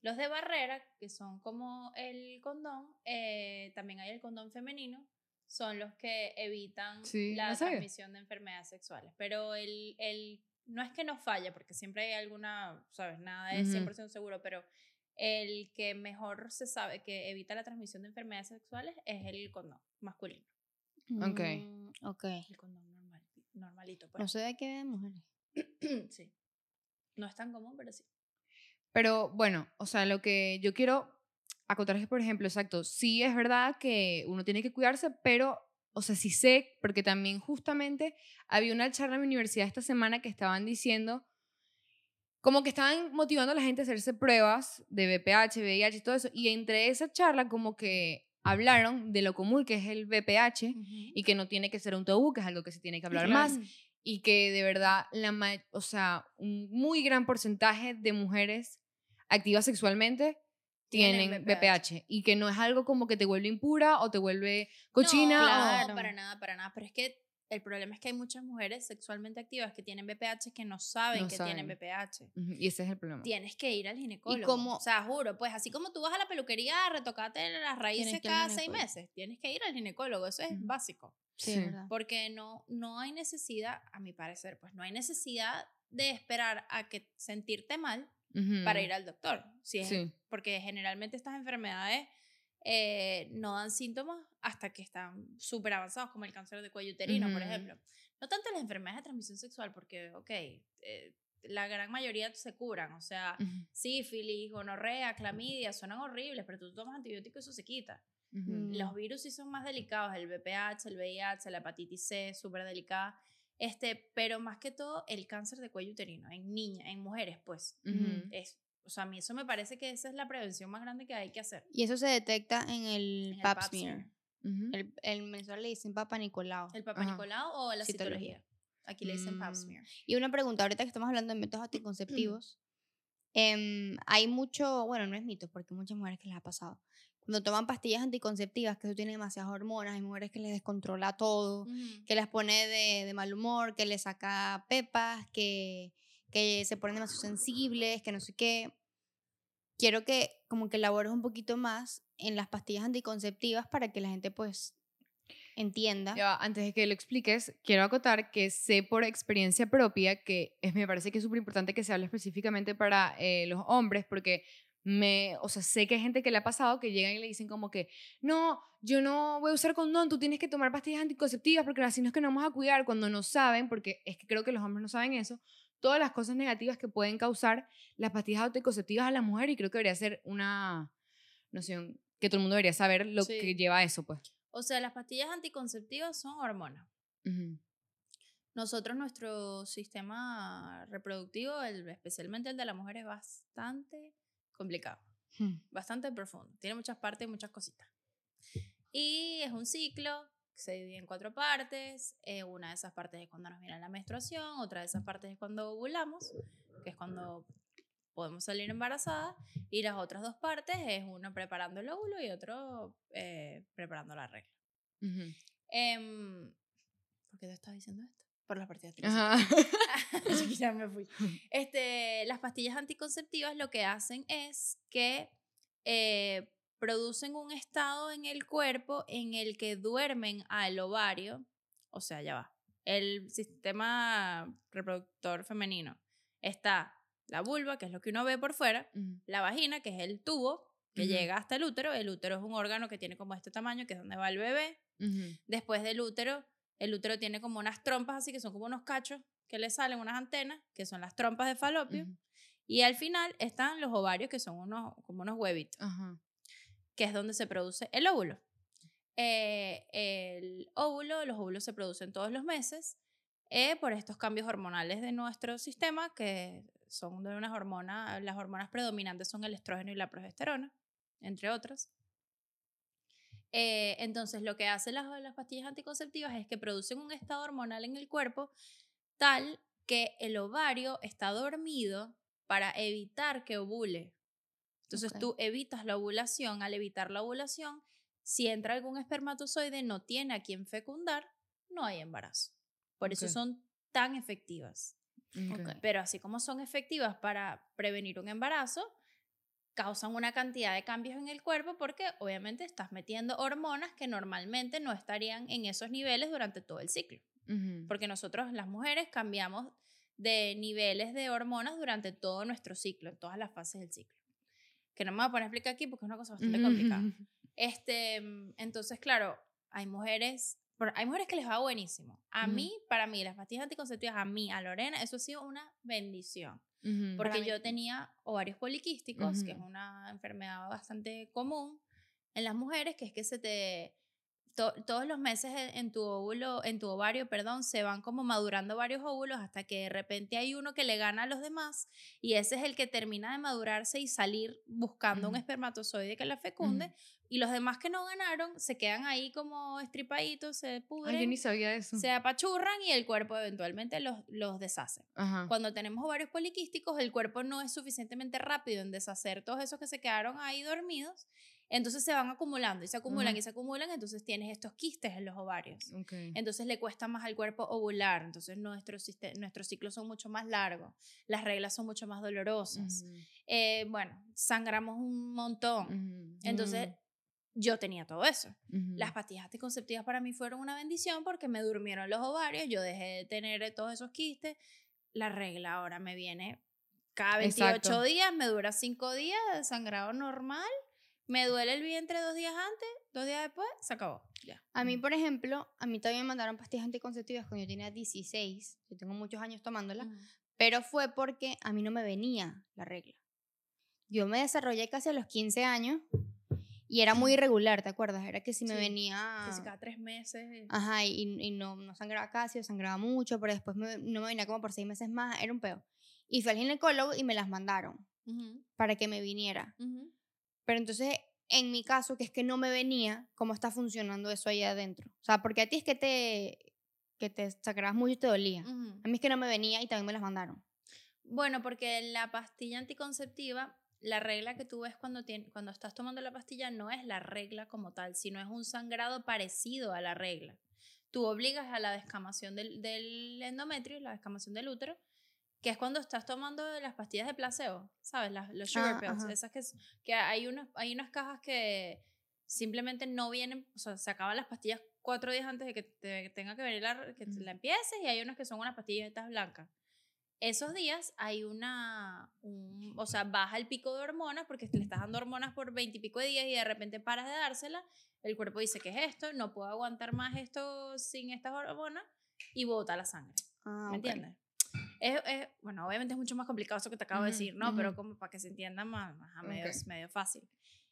los de barrera, que son como el condón, eh, también hay el condón femenino, son los que evitan Sí, la no transmisión de enfermedades sexuales. Pero el, el, no es que no falla, porque siempre hay alguna, ¿sabes? Nada es Ujú. 100% seguro, pero el que mejor se sabe que evita la transmisión de enfermedades sexuales es el condón masculino. Ok. Mm, ok. El condón normal, normalito, No pues. sé de qué de mujeres. sí. No es tan común, pero sí. Pero bueno, o sea, lo que yo quiero acotar es que, por ejemplo, exacto, sí es verdad que uno tiene que cuidarse, pero, o sea, sí sé, porque también justamente había una charla en mi universidad esta semana que estaban diciendo, como que estaban motivando a la gente a hacerse pruebas de VPH, VIH y todo eso, y entre esa charla como que hablaron de lo común que es el VPH y que no tiene que ser un tabú, que es algo que se tiene que hablar más, y que de verdad la o sea, un muy gran porcentaje de mujeres activas sexualmente Tienen. VPH y que no es algo como que te vuelve impura o te vuelve cochina No, o- claro. para nada, para nada. Pero es que el problema es que hay muchas mujeres sexualmente activas que tienen VPH que no saben No que saben. tienen. Ujú, y ese es el problema. Tienes que ir al ginecólogo. cómo- O sea, juro, pues así como tú vas a la peluquería a retocarte las raíces Tienes que ir al cada seis ginecólogo. meses, tienes que ir al ginecólogo. Eso es básico. Sí, Sí. Porque no, no hay necesidad, a mi parecer, pues no hay necesidad de esperar a que sentirte mal para Ujú, ir al doctor. Si es- Sí. Porque generalmente estas enfermedades eh, no dan síntomas hasta que están súper avanzados, como el cáncer de cuello uterino, por ejemplo. No tanto las enfermedades de transmisión sexual, porque, ok, eh, la gran mayoría se curan, o sea, sífilis, gonorrea, clamidia, suenan horribles, pero tú tomas antibióticos y eso se quita. Los virus sí son más delicados, el VPH, el VIH, la hepatitis C, súper delicada. Este, pero más que todo el cáncer de cuello uterino, en niñas, en mujeres, pues. Es, o sea, a mí eso me parece que esa es la prevención más grande que hay que hacer. Y eso se detecta en el En el pap pap smear. El, el mensual le dicen Papa Nicolau. El Papa Ajá. Nicolau o la Citología. citología. Aquí le dicen pap Mm. smear. Y una pregunta, ahorita que estamos hablando de métodos anticonceptivos, em, hay mucho, bueno, no es mito, porque muchas mujeres que les ha pasado. Cuando toman pastillas anticonceptivas, que eso tiene demasiadas hormonas, hay mujeres que les descontrola todo, que las pone de, de mal humor, que les saca pepas, que, que se ponen demasiado sensibles, que no sé qué. Quiero que como que elabores un poquito más en las pastillas anticonceptivas para que la gente pues entienda. Ya antes de que lo expliques, quiero acotar que sé por experiencia propia que es, me parece que es súper importante que se hable específicamente para eh, los hombres, porque me, o sea, sé que hay gente que le ha pasado que llegan y le dicen como que, no, yo no voy a usar condón, tú tienes que tomar pastillas anticonceptivas porque así no es que nos vamos a cuidar cuando no saben, porque es que creo que los hombres no saben eso, todas las cosas negativas que pueden causar las pastillas anticonceptivas a la mujer y creo que debería ser una noción que todo el mundo debería saber lo Sí. que lleva a eso, pues. O sea, las pastillas anticonceptivas son hormonas. Ujú. Nosotros, nuestro sistema reproductivo, el- especialmente el de la mujer, es bastante complicado. Hmm. bastante profundo. Tiene muchas partes y muchas cositas. Y es un ciclo que se divide en cuatro partes. Eh, una de esas partes es cuando nos viene la menstruación, otra de esas partes es cuando ovulamos, que es cuando podemos salir embarazadas y las otras dos partes es uno preparando el óvulo y otro eh, preparando la regla. Em, ¿Por qué te estás diciendo esto? Por las anticonceptivas. ya me fui. Este, las pastillas anticonceptivas lo que hacen es que eh, producen un estado en el cuerpo en el que duermen al ovario, o sea, ya va. El sistema reproductor femenino está la vulva, que es lo que uno ve por fuera, Ujú. la vagina, que es el tubo que Ujú. llega hasta el útero. El útero es un órgano que tiene como este tamaño, que es donde va el bebé. Ujú. Después del útero, el útero tiene como unas trompas, así que son como unos cachos que le salen, unas antenas, que son las trompas de falopio. Ujú. Y al final están los ovarios, que son unos, como unos huevitos, que es donde se produce el óvulo. Eh, el óvulo, los óvulos se producen todos los meses eh, por estos cambios hormonales de nuestro sistema, que son de unas hormonas, las hormonas predominantes son el estrógeno y la progesterona, entre otras. Eh, entonces, lo que hacen las, las pastillas anticonceptivas es que producen un estado hormonal en el cuerpo tal que el ovario está dormido para evitar que ovule. Entonces Ok. tú evitas la ovulación. Al evitar la ovulación, si entra algún espermatozoide, no tiene a quien fecundar, no hay embarazo. Por eso son tan efectivas. Pero así como son efectivas para prevenir un embarazo, causan una cantidad de cambios en el cuerpo porque obviamente estás metiendo hormonas que normalmente no estarían en esos niveles durante todo el ciclo. Porque nosotros, las mujeres, cambiamos de niveles de hormonas durante todo nuestro ciclo, en todas las fases del ciclo. Que no me voy a poner a explicar aquí porque es una cosa bastante complicada. Ujú. Este, mm, entonces, claro, hay mujeres, pero hay mujeres que les va buenísimo. A mí, para mí, las pastillas anticonceptivas, a mí, a Lorena, eso ha sido una bendición. Porque yo tenía ovarios poliquísticos, que es una enfermedad bastante común en las mujeres, que es que se te to- todos los meses en, tu óvulo, en tu ovario, perdón, se van como madurando varios óvulos hasta que de repente hay uno que le gana a los demás y ese es el que termina de madurarse y salir buscando un espermatozoide que la fecunde y los demás que no ganaron se quedan ahí como estripaditos, se Ay, pudren, yo ni sabía eso. se apachurran y el cuerpo eventualmente los, los deshace. Ajá. Cuando tenemos ovarios poliquísticos, el cuerpo no es suficientemente rápido en deshacer todos esos que se quedaron ahí dormidos, entonces se van acumulando y se acumulan y se acumulan, entonces tienes estos quistes en los ovarios. Ok. Entonces le cuesta más al cuerpo ovular, entonces nuestros, nuestros ciclos son mucho más largos, las reglas son mucho más dolorosas. Eh, bueno, sangramos un montón. Entonces yo tenía todo eso. Ujú. Las pastillas anticonceptivas para mí fueron una bendición porque me durmieron los ovarios, yo dejé de tener eh, todos esos quistes. La regla ahora me viene cada 28 Exacto. días, me dura 5 días de sangrado normal, me duele el vientre dos días antes, dos días después, se acabó. Ya. A mí, por ejemplo, a mí también me mandaron pastillas anticonceptivas cuando yo tenía 16. Yo tengo muchos años tomándolas. Pero fue porque a mí no me venía la regla. Yo me desarrollé casi a los 15 años y era muy irregular, ¿te acuerdas? Era que si me Sí, venía... Que si cada tres meses. Ajá, y, y no, no sangraba casi o sangraba mucho, pero después me- no me venía como por seis meses más, era un peo. Y fui al ginecólogo y me las mandaron Ujú, para que me viniera. ujú. Pero entonces, en mi caso, que es que no me venía, ¿cómo está funcionando eso ahí adentro? O sea, porque a ti es que te, que te sangrabas mucho y te dolía. Ujú. A mí es que no me venía y también me las mandaron. Bueno, porque la pastilla anticonceptiva, la regla que tú ves cuando, tien- cuando estás tomando la pastilla no es la regla como tal, sino es un sangrado parecido a la regla. Tú obligas a la descamación del, del endometrio, la descamación del útero, que es cuando estás tomando las pastillas de placebo, ¿sabes? Las, los sugar Ah, pills, ajá. esas que, que hay, unas, hay unas cajas que simplemente no vienen, o sea, se acaban las pastillas cuatro días antes de que te tenga que venir la, que Ujú. la empieces y hay unas que son unas pastillas blancas esos días hay una, un- o sea, baja el pico de hormonas porque le estás dando hormonas por 20 y pico de días y de repente paras de dársela, el cuerpo dice, ¿qué es esto? No puedo aguantar más esto sin estas hormonas y bota la sangre, Ah, ¿me ok. entiendes? Es, es- bueno, obviamente es mucho más complicado eso que te acabo de Ujú, decir, ¿no? Pero ujú. como para que se entienda más, más a medio, Ok. medio fácil.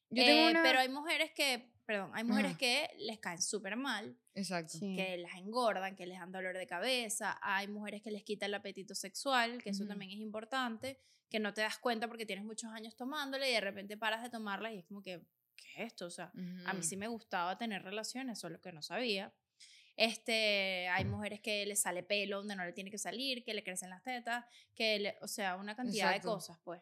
Yo tengo Eh, una... Pero hay mujeres que, perdón, hay mujeres Ajá. que les caen súper mal Exacto. Sí. que las engordan, que les dan dolor de cabeza, hay mujeres que les quita el apetito sexual, que eso Ujú. también es importante, que no te das cuenta porque tienes muchos años tomándola y de repente paras de tomarla y es como que, ¿qué es esto? O sea, a mí sí me gustaba tener relaciones, solo que no sabía. Este, hay mujeres que les sale pelo donde no le tiene que salir, que le crecen las tetas, que le, o sea, una cantidad Exacto. de cosas, pues.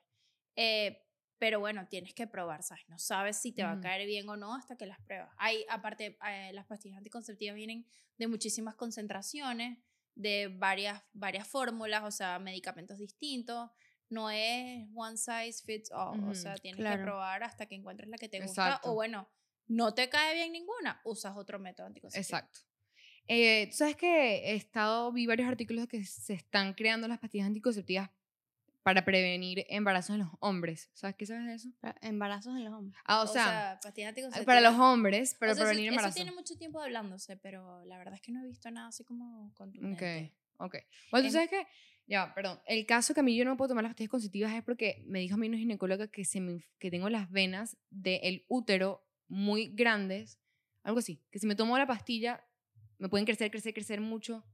Eh, pero bueno, tienes que probar, ¿sabes? No sabes si te va a caer bien o no hasta que las pruebas. Hay, aparte, eh, las pastillas anticonceptivas vienen de muchísimas concentraciones, de varias, varias fórmulas, o sea, medicamentos distintos. No es one size fits all, o Ujú, sea, tienes claro. que probar hasta que encuentres la que te gusta. Exacto. O bueno, no te cae bien ninguna, usas otro método anticonceptivo. Exacto. Eh, ¿tú ¿Sabes que he estado, vi varios artículos que se están creando las pastillas anticonceptivas para prevenir embarazos en los hombres? ¿Sabes qué sabes de eso? Embarazos en los hombres. Ah, o, sea, pastillas para los hombres, para O sea, eso- prevenir eso, embarazos. tiene mucho tiempo hablándose, pero la verdad es que no he visto nada así como contundente. Ok, ok. Bueno, tú En- sabes que, ya, perdón, el caso que a mí yo no puedo tomar las pastillas conceptivas es porque me dijo a mí una ginecóloga que, se me, que tengo las venas del útero muy grandes, algo así, que si me tomo la pastilla me pueden crecer, crecer, crecer mucho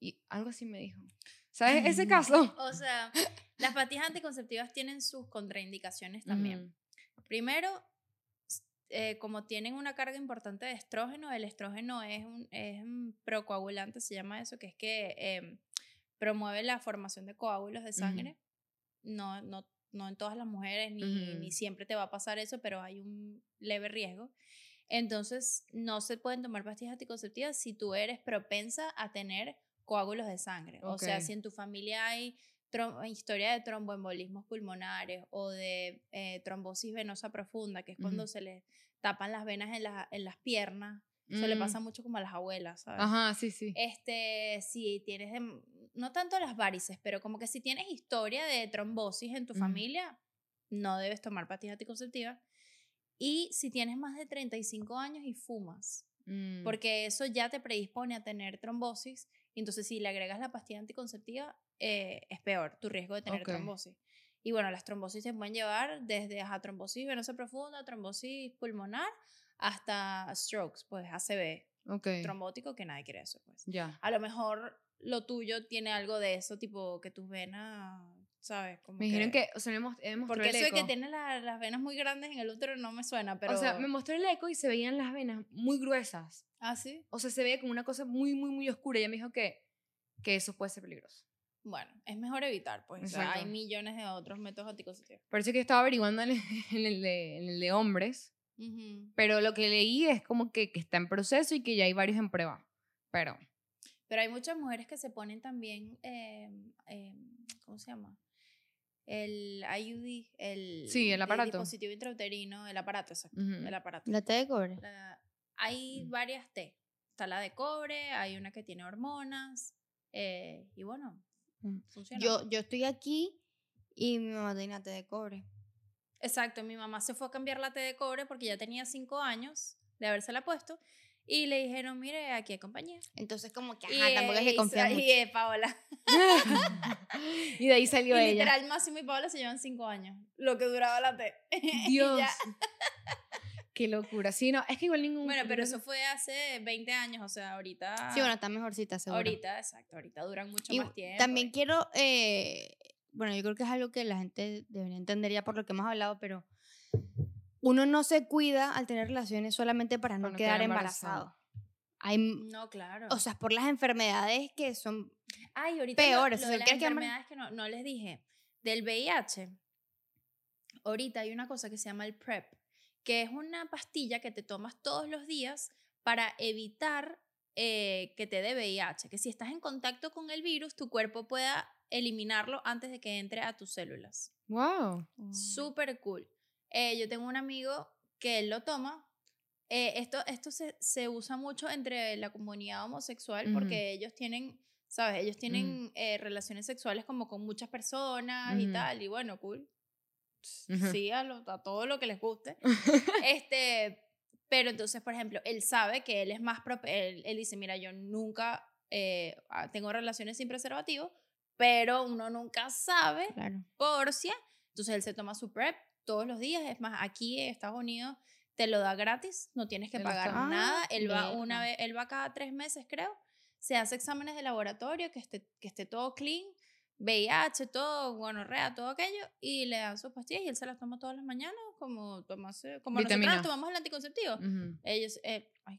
y algo así me dijo. ¿Sabes ese caso? O sea, las pastillas anticonceptivas tienen sus contraindicaciones también. Ujú. Primero, eh, como tienen una carga importante de estrógeno, el estrógeno es un, es un procoagulante, se llama eso, que es que em, promueve la formación de coágulos de sangre. no, no, no en todas las mujeres, ni, Ujú. ni siempre te va a pasar eso, pero hay un leve riesgo. Entonces, no se pueden tomar pastillas anticonceptivas si tú eres propensa a tener coágulos de sangre. O sea, si en tu familia hay historia de tromboembolismos pulmonares o de eh, trombosis venosa profunda, que es cuando Ujú. se le tapan las venas en, la- en las piernas. Eso le Mm. pasa mucho como a las abuelas, ¿sabes? Ajá, sí, sí. Este, si tienes, dem- no tanto las varices, pero como que si tienes historia de trombosis en tu Ujú. familia, no debes tomar pastillas anticonceptivas. Y si tienes más de 35 años y fumas, Mm. porque eso ya te predispone a tener trombosis, y entonces si le agregas la pastilla anticonceptiva, eh, es peor tu riesgo de tener Ok. trombosis. Y bueno, las trombosis se pueden llevar desde ajá, trombosis venosa profunda, trombosis pulmonar, hasta strokes, pues ACV, Ok, trombótico, que nadie quiere eso, pues. ya. A lo mejor lo tuyo tiene algo de eso, tipo que tus venas, ¿sabes? Como Me dijeron que, o sea, me, mos- me mostró Porque el eso de que eco. tiene la- las venas muy grandes en el útero no me suena, pero... O sea, me mostró el eco y se veían las venas muy gruesas. ¿Ah, sí? O sea, se veía como una cosa muy, muy, muy oscura. Y ella me dijo que, que eso puede ser peligroso. Bueno, es mejor evitar, pues. O sea, hay millones de otros métodos anticonceptivos. Parece que estaba averiguando en el, en el de, en el de hombres. Ujú. Pero lo que leí es como que, que está en proceso y que ya hay varios en prueba. Pero, Pero hay muchas mujeres que se ponen también, eh, eh, ¿cómo se llama? El IUD, el, Sí, el aparato. dispositivo intrauterino, el aparato, exacto. Ujú. El aparato. La T de cobre. La- hay Mm. varias T. Está la de cobre, hay una que tiene hormonas. eh, y bueno, Mm. funciona. Yo, yo estoy aquí y mi mamá tiene una T de cobre. Exacto, mi mamá se fue a cambiar la T de cobre porque ya tenía cinco años de habérsela puesto. Y le dijeron, mire, aquí hay compañía. Entonces, como que, ajá, y, tampoco es que confía y, eh, Paola. y de ahí Y salió ella. literal, Máximo y Paola se llevan cinco años. Lo que duraba la T. Y Dios. Qué locura. Sí, no, es que igual ningún. Bueno, pero eso fue hace 20 años, o sea, ahorita. Sí, bueno, está mejorcita, seguro. Ahorita, exacto, ahorita duran mucho Y más tiempo. también quiero, eh, bueno, yo creo que es algo que la gente debería entender ya por lo que hemos hablado, pero uno no se cuida al tener relaciones solamente para no, Para no quedar quedar embarazado. embarazado. No, claro. o sea, por las enfermedades que son, Ay, ahorita lo- peores, Lo, o sea, de las ¿quieres que llame- enfermedades que no, no les dije. Del VIH, ahorita hay una cosa que se llama el PrEP, que es una pastilla que te tomas todos los días para evitar eh, que te dé VIH. Que si estás en contacto con el virus, tu cuerpo pueda eliminarlo antes de que entre a tus células. Wow. Súper cool. Eh, yo tengo un amigo que él lo toma. Eh, esto esto se, se usa mucho entre la comunidad homosexual porque ellos tienen, ¿sabes? Ellos tienen eh, relaciones sexuales como con muchas personas y tal. Y bueno, cool. Sí, a, lo- a todo lo que les guste. este, pero entonces, por ejemplo, él sabe que él es más él, él dice, mira, yo nunca eh, ah, tengo relaciones sin preservativo, pero uno nunca sabe claro. por si. Entonces él se toma su PrEP todos los días. Es más, aquí en Estados Unidos te lo da gratis, no tienes que Él pagar está- nada. Él va una vez, él va cada tres meses, creo. Se hace exámenes de laboratorio, que esté, que esté todo clean, VIH, todo, gonorrea, todo aquello, y le dan sus pastillas y él se las toma todas las mañanas, como, tomarse, como nosotros Vitamina. nos tomamos el anticonceptivo. Ujú. Ellos, eh, ay,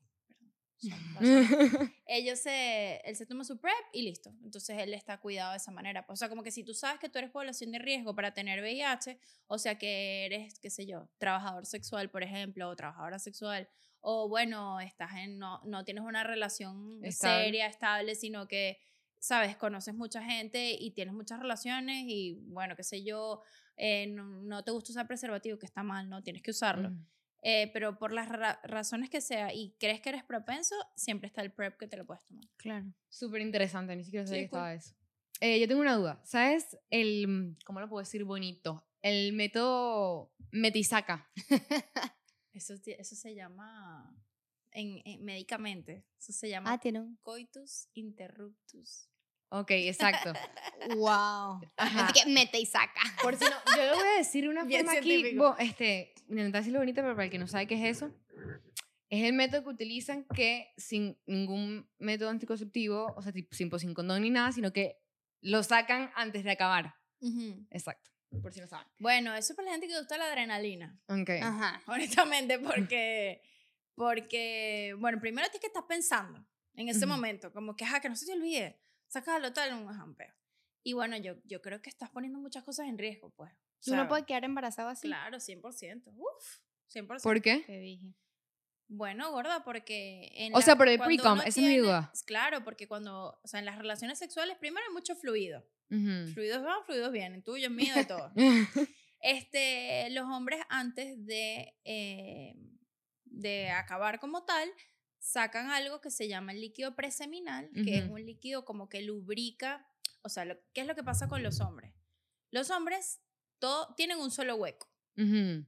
Ellos se, él se toma su PrEP y listo. Entonces él está cuidado de esa manera. O sea, como que si tú sabes que tú eres población de riesgo para tener VIH, o sea que eres, qué sé yo, trabajador sexual, por ejemplo, o trabajadora sexual, o bueno, estás en, no, no tienes una relación Estable. seria, estable, sino que, sabes, conoces mucha gente y tienes muchas relaciones y, bueno, qué sé yo, eh, no, no te gusta usar preservativo, que está mal, no tienes que usarlo. Mm. Eh, pero por las ra- razones que sea y crees que eres propenso, siempre está el PrEP que te lo puedes tomar. Claro. Súper interesante, ni siquiera sabía Sí, que cool. estaba eso. Eh, yo tengo una duda. ¿Sabes el, cómo lo puedo decir bonito? El método metisaca. Eso, eso se llama, en, en- médicamente, eso se llama Ah, tiene un. coitus interruptus. Ok, exacto. Wow. Ajá. Así que mete y saca. Por si no, yo le voy a decir una Bien forma aquí, científico. bo- este, intentar decirlo bonito, pero para el que no sabe qué es eso, es el método que utilizan que sin ningún método anticonceptivo, o sea, sin, sin condón ni nada, sino que lo sacan antes de acabar. Exacto, por si no saben. Bueno, eso es para la gente que gusta la adrenalina, Ok. Ajá. honestamente, porque, porque, bueno, primero tienes que estar pensando en ese Ujú. momento, como que, ajá, que no se te olvide, sácalo tal, un jampeo. Y bueno, yo, yo creo que estás poniendo muchas cosas en riesgo, pues. O Tú no sea, puedes quedar embarazado así. Claro, 100%. Uf, 100%. ¿Por qué? Te dije. Bueno, gorda, porque en O sea, la- por el pre-com, uno esa es mi duda. Claro, porque cuando, o sea, en las relaciones sexuales, primero hay mucho fluido. Ujú. Fluidos van, fluidos vienen, tuyo, mío, de todo. Este, los hombres antes de, eh, de acabar como tal, sacan algo que se llama el líquido preseminal, que es un líquido como que lubrica, o sea, lo- ¿qué es lo que pasa con los hombres? Los hombres todo, tienen un solo hueco,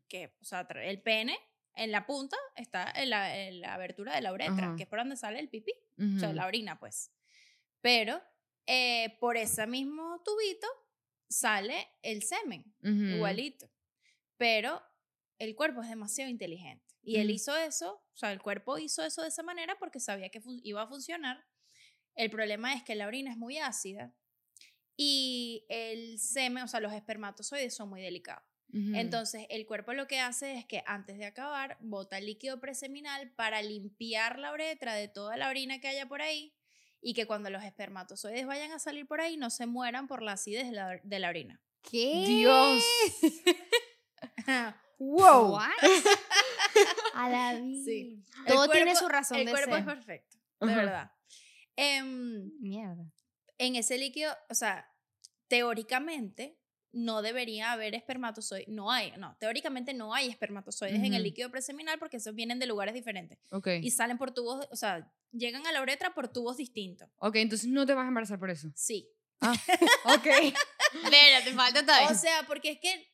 que, o sea, el pene en la punta está en la, en la abertura de la uretra, que es por donde sale el pipí, o sea, la orina, pues. Pero eh, por ese mismo tubito sale el semen igualito. Pero el cuerpo es demasiado inteligente. Y él Ujú. hizo eso, o sea, el cuerpo hizo eso de esa manera porque sabía que iba a funcionar. El problema es que la orina es muy ácida y el semen, o sea, los espermatozoides son muy delicados. Entonces, el cuerpo lo que hace es que antes de acabar, bota el líquido preseminal para limpiar la uretra de toda la orina que haya por ahí y que cuando los espermatozoides vayan a salir por ahí no se mueran por la acidez de la, de la orina. ¿Qué? Dios. Wow. A la vida. Sí. Todo El tiene cuerpo- su razón El de cuerpo es perfecto, de Ajá. verdad. Em, Mierda. en ese líquido, o sea, teóricamente no debería haber espermatozoides. No hay, no, teóricamente no hay espermatozoides en el líquido preseminal porque esos vienen de lugares diferentes Ok. y salen por tubos, o sea, llegan a la uretra por tubos distintos. Ok, entonces no te vas a embarazar por eso. Sí. Ok. Espera, te falta todavía. O sea, porque es que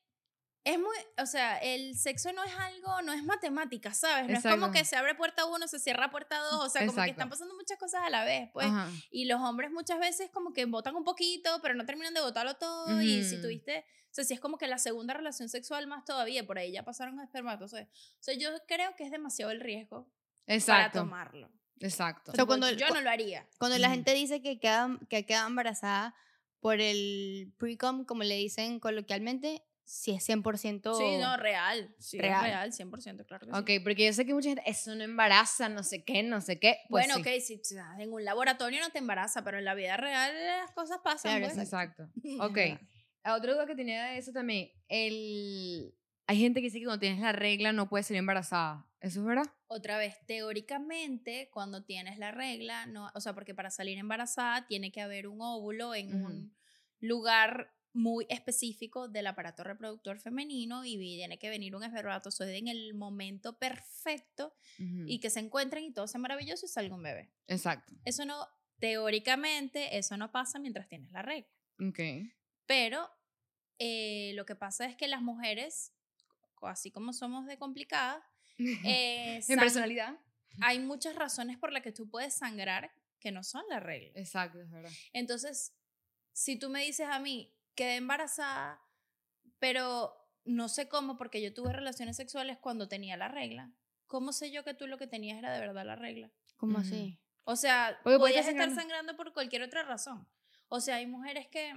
es muy, o sea, el sexo no es algo, no es matemática, ¿sabes? No es como que se abre puerta uno, se cierra puerta dos, o sea, como que están pasando muchas cosas a la vez, pues. Ajá. Y los hombres muchas veces como que votan un poquito, pero no terminan de votarlo todo. Y si tuviste, o sea, si es como que la segunda relación sexual más todavía, por ahí ya pasaron espermatozoides. O sea, yo creo que es demasiado el riesgo para Exacto. tomarlo. Exacto. O sea, Tipo, cuando- yo no lo haría. Cuando la gente dice que queda, que queda embarazada por el pre-com, como le dicen coloquialmente, si es 100%. Sí, no, real. Sí, Real. real. real, 100%, claro que sí. Ok, porque yo sé que mucha gente, eso no embaraza, no sé qué, no sé qué. Pues bueno, sí. ok, si, si en un laboratorio no te embaraza, pero en la vida real las cosas pasan. Claro, pues. Exacto. Ok. Otra duda que tenía de eso también, el... Hay gente que dice que cuando tienes la regla no puedes salir embarazada. ¿Eso es verdad? Otra vez, teóricamente, cuando tienes la regla, no, o sea, porque para salir embarazada tiene que haber un óvulo en Ujú. un lugar muy específico del aparato reproductor femenino y tiene que venir un espermatozoide en el momento perfecto Ujú. y que se encuentren y todo sea maravilloso y salga un bebé. Exacto. Eso no, teóricamente, eso no pasa mientras tienes la regla. Ok. Pero eh, lo que pasa es que las mujeres, así como somos de complicadas, eh, en personalidad. hay muchas razones por las que tú puedes sangrar que no son la regla. Exacto, es verdad. Entonces, si tú me dices a mí, quedé embarazada, pero no sé cómo porque yo tuve relaciones sexuales cuando tenía la regla, ¿cómo sé yo que tú lo que tenías era de verdad la regla? ¿Cómo así? O sea, Porque puede podías estar estar sangrando. sangrando por cualquier otra razón. O sea, hay mujeres que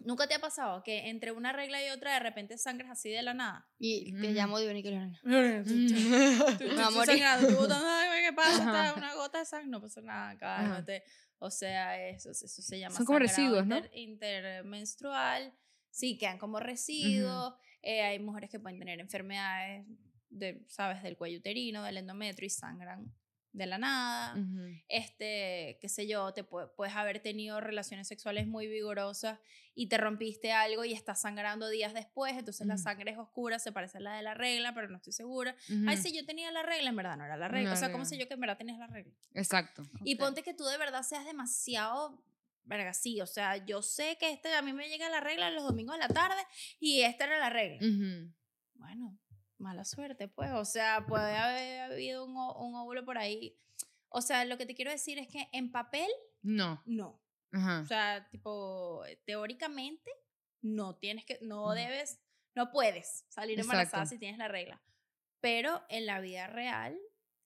¿Nunca te ha pasado que entre una regla y otra de repente sangras así de la nada? Y te Mm. llamo Diónica Lorena. Tú- Me va a tú morir. sangrando, tú botando, "Ay, ¿qué pasa? Una gota de sangre, no pasa nada, cálmate. O sea, eso, eso se llama Son como residuos, ¿no? inter- intermenstrual. Sí, quedan como residuos. Eh, hay mujeres que pueden tener enfermedades, de, ¿sabes? Del cuello uterino, del endometrio y sangran de la nada. Este, qué sé yo, te pue- puedes haber tenido relaciones sexuales muy vigorosas y te rompiste algo y estás sangrando días después, entonces la Ujú. sangre es oscura, se parece a la de la regla, pero no estoy segura. Ay, sí, yo tenía la regla, en verdad no era la regla. No o sea, ¿cómo sé yo que en verdad tenías la regla? Exacto. Y ponte que tú de verdad seas demasiado, verga, sí, o sea, yo sé que este, a mí me llega la regla los domingos de la tarde y esta era la regla. Bueno, mala suerte, pues, o sea, puede haber habido un, un óvulo por ahí. O sea, lo que te quiero decir es que en papel, No. no. Ajá. O sea, tipo, teóricamente, no tienes que, no debes, no puedes salir embarazada Exacto. si tienes la regla. Pero en la vida real,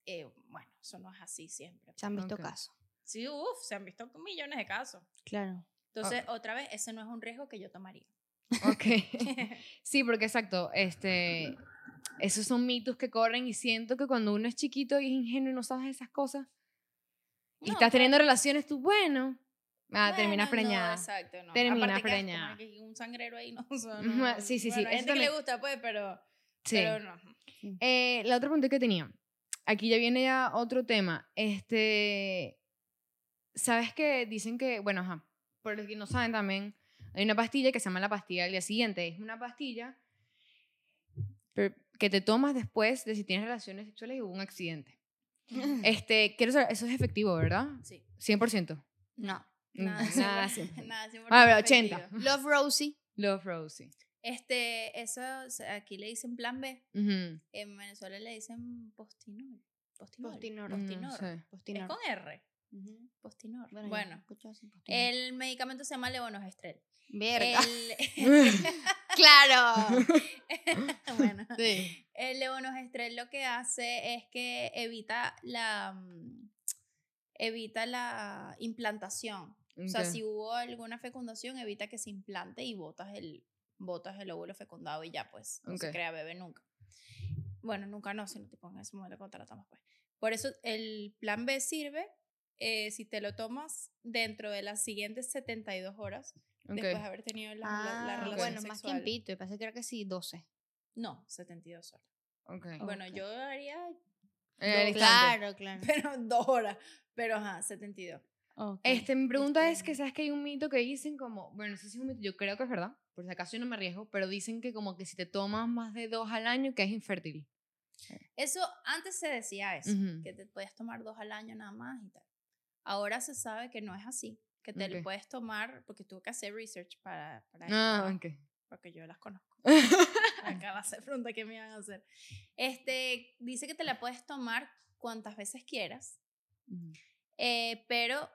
eh, bueno, eso no es así siempre. Se han visto Ok. casos. Sí, uff, se han visto millones de casos. Claro. Entonces, otra vez, ese no es un riesgo que yo tomaría. Ok. Sí, porque exacto, este, esos son mitos que corren y siento que cuando uno es chiquito y es ingenuo y no sabes esas cosas y No, estás teniendo relaciones, tú, bueno, ah, terminas Bueno, preñada. No, exacto, no. Terminas preñada. que un sangrero ahí, no. o sea, Ujú, no- sí, sí, sí, bueno, Hay gente que le gusta, pues, pero, Sí. pero no. Eh, la otra pregunta que tenía, aquí ya viene ya otro tema, este, ¿sabes que Dicen que, bueno, ajá, por los que no saben también, hay una pastilla que se llama la pastilla del día siguiente, es una pastilla pero- que te tomas después de si tienes relaciones sexuales y hubo un accidente. Este, quiero saber, eso es efectivo, ¿verdad? Sí. 100%. No. Nada, nada, 100%, nada, 100% Ah, pero 80. efectivo. Love Rosie. Love Rosie. Este, eso, aquí le dicen plan B. Ujú. En Venezuela le dicen. Postinol. Postinor. No Postinor. sé. Es Postinor. con R. Postinor. Bueno, Bueno, postinor. el medicamento se llama levonorgestrel. Verga. El, claro. bueno, Sí. el levonorgestrel lo que hace es que evita la mm, evita la implantación. O sea, si hubo alguna fecundación, evita que se implante y botas el botas el óvulo fecundado y ya pues no se Ok. crea bebé nunca. Bueno, nunca no, sino tipo en ese momento cuando tratamos pues. Por eso el plan B sirve eh, si te lo tomas dentro de las siguientes 72 horas Ok. después de haber tenido la, la- la Ah, relación bueno, más sexual. tiempito. Y pensé que era que sí, 12. No, 72 horas. Ok. Bueno, Ok. yo haría, instante. Claro, claro. pero dos horas. Pero ajá, 72. Ok. Este, mi pregunta es Este- que, ¿sabes que hay un mito que dicen como, bueno, no sé si es un mito, yo creo que es verdad, por si acaso yo no me arriesgo, pero dicen que como que si te tomas más de dos al año, que es infértil. Eso, antes se decía eso, Ujú. que te puedes tomar dos al año nada más y tal. Ahora se sabe que no es así, que te lo Ok. puedes tomar, porque tuve que hacer research para, para esto, Ah, ¿no? ok. porque yo las conozco. Acá va a ser pregunta que me iban a hacer. Este, dice que te la puedes tomar cuantas veces quieras, Ujú. eh, pero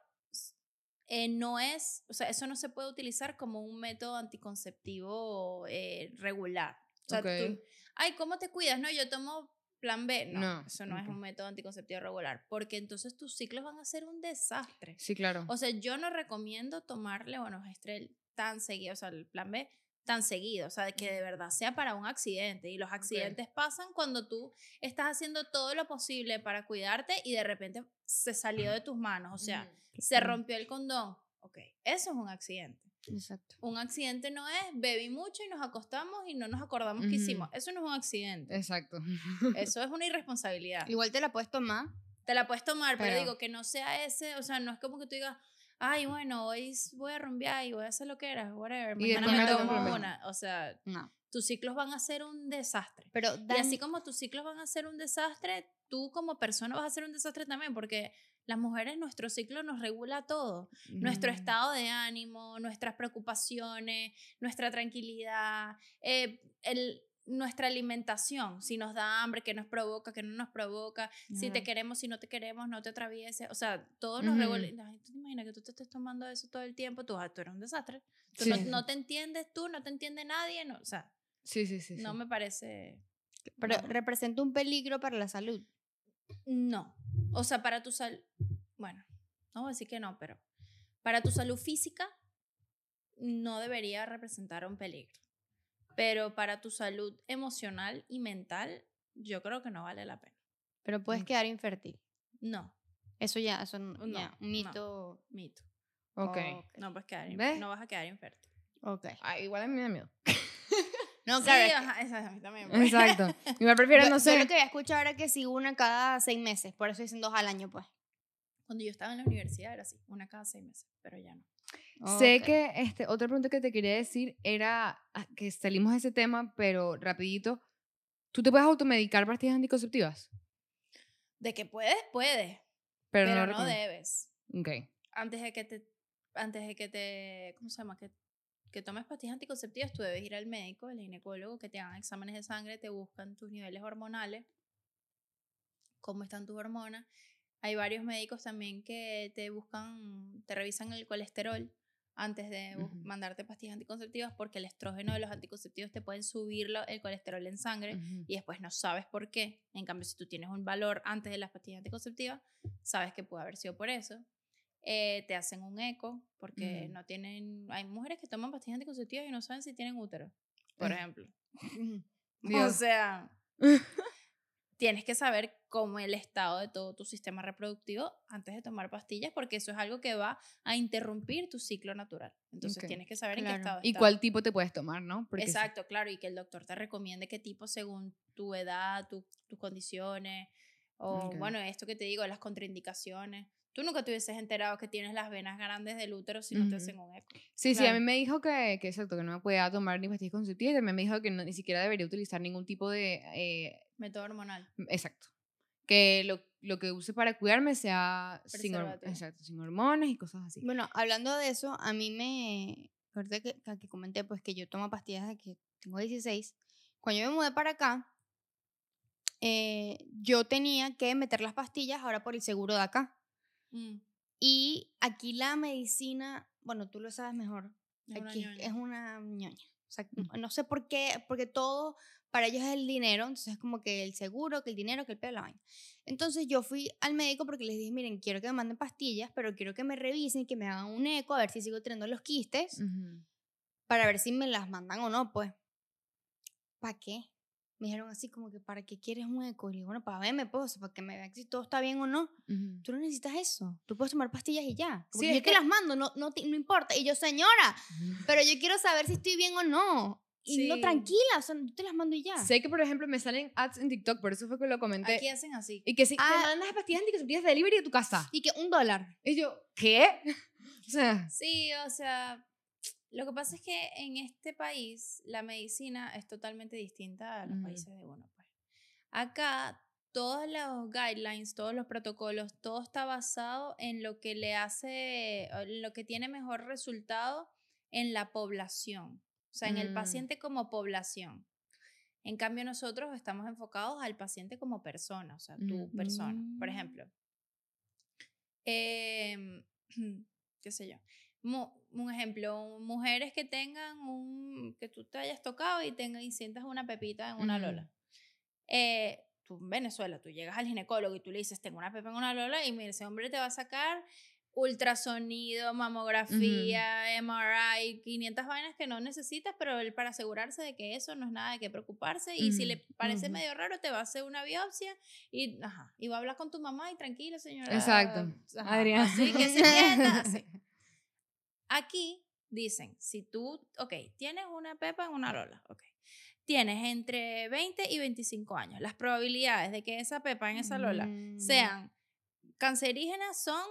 eh, no es, o sea, eso no se puede utilizar como un método anticonceptivo eh, regular. O sea, Ok. tú, ay, ¿cómo te cuidas? No, yo tomo plan B. No, No, eso no es un método anticonceptivo regular, porque entonces tus ciclos van a ser un desastre. Sí, claro. O sea, yo no recomiendo tomar levonorgestrel tan seguido, o sea, el plan B tan seguido, o sea, que de verdad sea para un accidente. Y los accidentes pasan cuando tú estás haciendo todo lo posible para cuidarte y de repente se salió de tus manos, o sea, se Claro. rompió el condón. Ok, eso es un accidente. Exacto. Un accidente no es bebí mucho y nos acostamos y no nos acordamos qué Ujú. hicimos. Eso no es un accidente. Exacto. Eso es una irresponsabilidad. Igual te la puedes tomar. Te la puedes tomar, pero, Pero- digo que no sea ese, o sea, no es como que tú digas, ay, bueno, hoy voy a rumbear y voy a hacer lo que era, whatever, Y mañana me tomo una. O sea, No. tus ciclos van a ser un desastre. Pero Y dan- así como tus ciclos van a ser un desastre, tú como persona vas a ser un desastre también, porque las mujeres, nuestro ciclo nos regula todo. Nuestro Mm. estado de ánimo, nuestras preocupaciones, nuestra tranquilidad, eh, el, nuestra alimentación, si nos da hambre, qué nos provoca, qué no nos provoca, si te queremos, si no te queremos, no te atravieses, o sea, todo nos regula. Ay, ¿Tú te imaginas que tú te estés tomando eso todo el tiempo? Tú, ah, tú eres un desastre. Tú Sí. no, no te entiendes tú, no te entiende nadie, no, o sea, Sí, sí, sí. no sí. me parece... pero no. representa un peligro para la salud. No. O sea, para tu salud. Bueno, no voy a decir que no, pero para tu salud física, no debería representar un peligro. Pero para tu salud emocional y mental, yo creo que no vale la pena. Pero puedes Ok. quedar infértil. No, Eso ya, eso No, ya, un no. mito. mito. Ok. No, puedes quedar no vas a quedar infértil. Ok. Ah, igual a mí me da miedo. No, Sí, claro. es que- ajá, esa- a mí también. pues. Exacto. Igual prefiero, yo, no yo sé. lo que había escuchado era que si una cada seis meses, por eso dicen dos al año, pues. Cuando yo estaba en la universidad era así, una cada seis meses, pero ya no. Sé Ok. que este, otra pregunta que te quería decir era ah, que salimos de ese tema, pero rapidito. ¿Tú te puedes automedicar pastillas anticonceptivas? De que puedes, puedes, Pero, pero, no, debes. Ok. Antes de que te, antes de que te, ¿cómo se llama? Que, que tomes pastillas anticonceptivas, tú debes ir al médico, al ginecólogo, que te hagan exámenes de sangre, te buscan tus niveles hormonales, cómo están tus hormonas. Hay varios médicos también que te buscan, te revisan el colesterol antes de mandarte pastillas anticonceptivas porque el estrógeno de los anticonceptivos te pueden subir lo- el colesterol en sangre y después no sabes por qué. En cambio, si tú tienes un valor antes de las pastillas anticonceptivas, sabes que puede haber sido por eso. Eh, te hacen un eco porque no tienen... Hay mujeres que toman pastillas anticonceptivas y no saben si tienen útero, por Eh. ejemplo. O sea, tienes que saber cómo el estado de todo tu sistema reproductivo antes de tomar pastillas porque eso es algo que va a interrumpir tu ciclo natural. Entonces Ok, tienes que saber en claro. qué estado ¿Y está. cuál tipo te puedes tomar, no? Porque sí. Exacto, claro, y que el doctor te recomiende qué tipo según tu edad, tu- tus condiciones, o Ok. bueno, esto que te digo, las contraindicaciones. Tú nunca te hubieses enterado que tienes las venas grandes del útero si no te Ujú. hacen un eco. Sí, sí, a Claro. mí me dijo que, que exacto, que no me podía tomar ni pastillas conceptivas y también me dijo que no- ni siquiera debería utilizar ningún tipo de... eh, Método hormonal. exacto. Que lo, lo que use para cuidarme sea sin, exacto, sin hormonas y cosas así. Bueno, hablando de eso, a mí me. Ahorita que, que que comenté, pues que yo tomo pastillas desde que tengo 16. Cuando yo me mudé para acá, eh, yo tenía que meter las pastillas ahora por el seguro de acá. Mm, Y aquí la medicina, bueno, tú lo sabes mejor, es una aquí ñoña. es una ñoña. O sea, Ujú. no- no sé por qué, porque todo para ellos es el dinero, entonces es como que el seguro, que el dinero, que el pelo, la vaina. Entonces yo fui al médico porque les dije, miren, quiero que me manden pastillas, pero quiero que me revisen que me hagan un eco a ver si sigo teniendo los quistes, para ver si me las mandan o no, pues. ¿Para qué? Me dijeron así como que, ¿para qué quieres un eco? Y le digo, bueno, para verme, pues, para que me vean si todo está bien o no. Ujú. Tú no necesitas eso. Tú puedes tomar pastillas y ya. Como Sí, que yo es te que- las mando, no, no, te- no importa. Y yo, señora, pero yo quiero saber si estoy bien o no. Y no Sí. tranquila, o sea, yo te las mando y ya. Sé que, por ejemplo, me salen ads en TikTok, por eso fue que lo comenté. Aquí hacen así. Y que si Ah. te mandas pastillas anticonceptivas de delivery a tu casa. Y que un dólar. Y yo, ¿qué? O sea, Sí, o sea, lo que pasa es que en este país la medicina es totalmente distinta a los países de uno. Pues. Acá todos los guidelines, todos los protocolos, todo está basado en lo que le hace, en lo que tiene mejor resultado en la población, o sea, en el Mm. paciente como población. En cambio, nosotros estamos enfocados al paciente como persona, o sea, tu Mm. persona. Por ejemplo, em, qué sé yo. Un ejemplo, mujeres que tengan un, que tú te hayas tocado y tengan y sientas una pepita en una lola. Eh, tú en Venezuela, tú llegas al ginecólogo y tú le dices, tengo una pepa en una lola y mira, ese hombre te va a sacar ultrasonido, mamografía, MRI, 500 vainas que no necesitas, pero él para asegurarse de que eso no es nada de qué preocuparse y si le Ujú, parece medio raro te va a hacer una biopsia y, ajá, y va a hablar con tu mamá y tranquila señora. Exacto. ajá, Adriana. Así que se quieta, así. Aquí dicen, si tú, ok, tienes una pepa en una lola, ok. Tienes entre 20 y 25 años. Las probabilidades de que esa pepa en esa lola Mm. sean cancerígenas son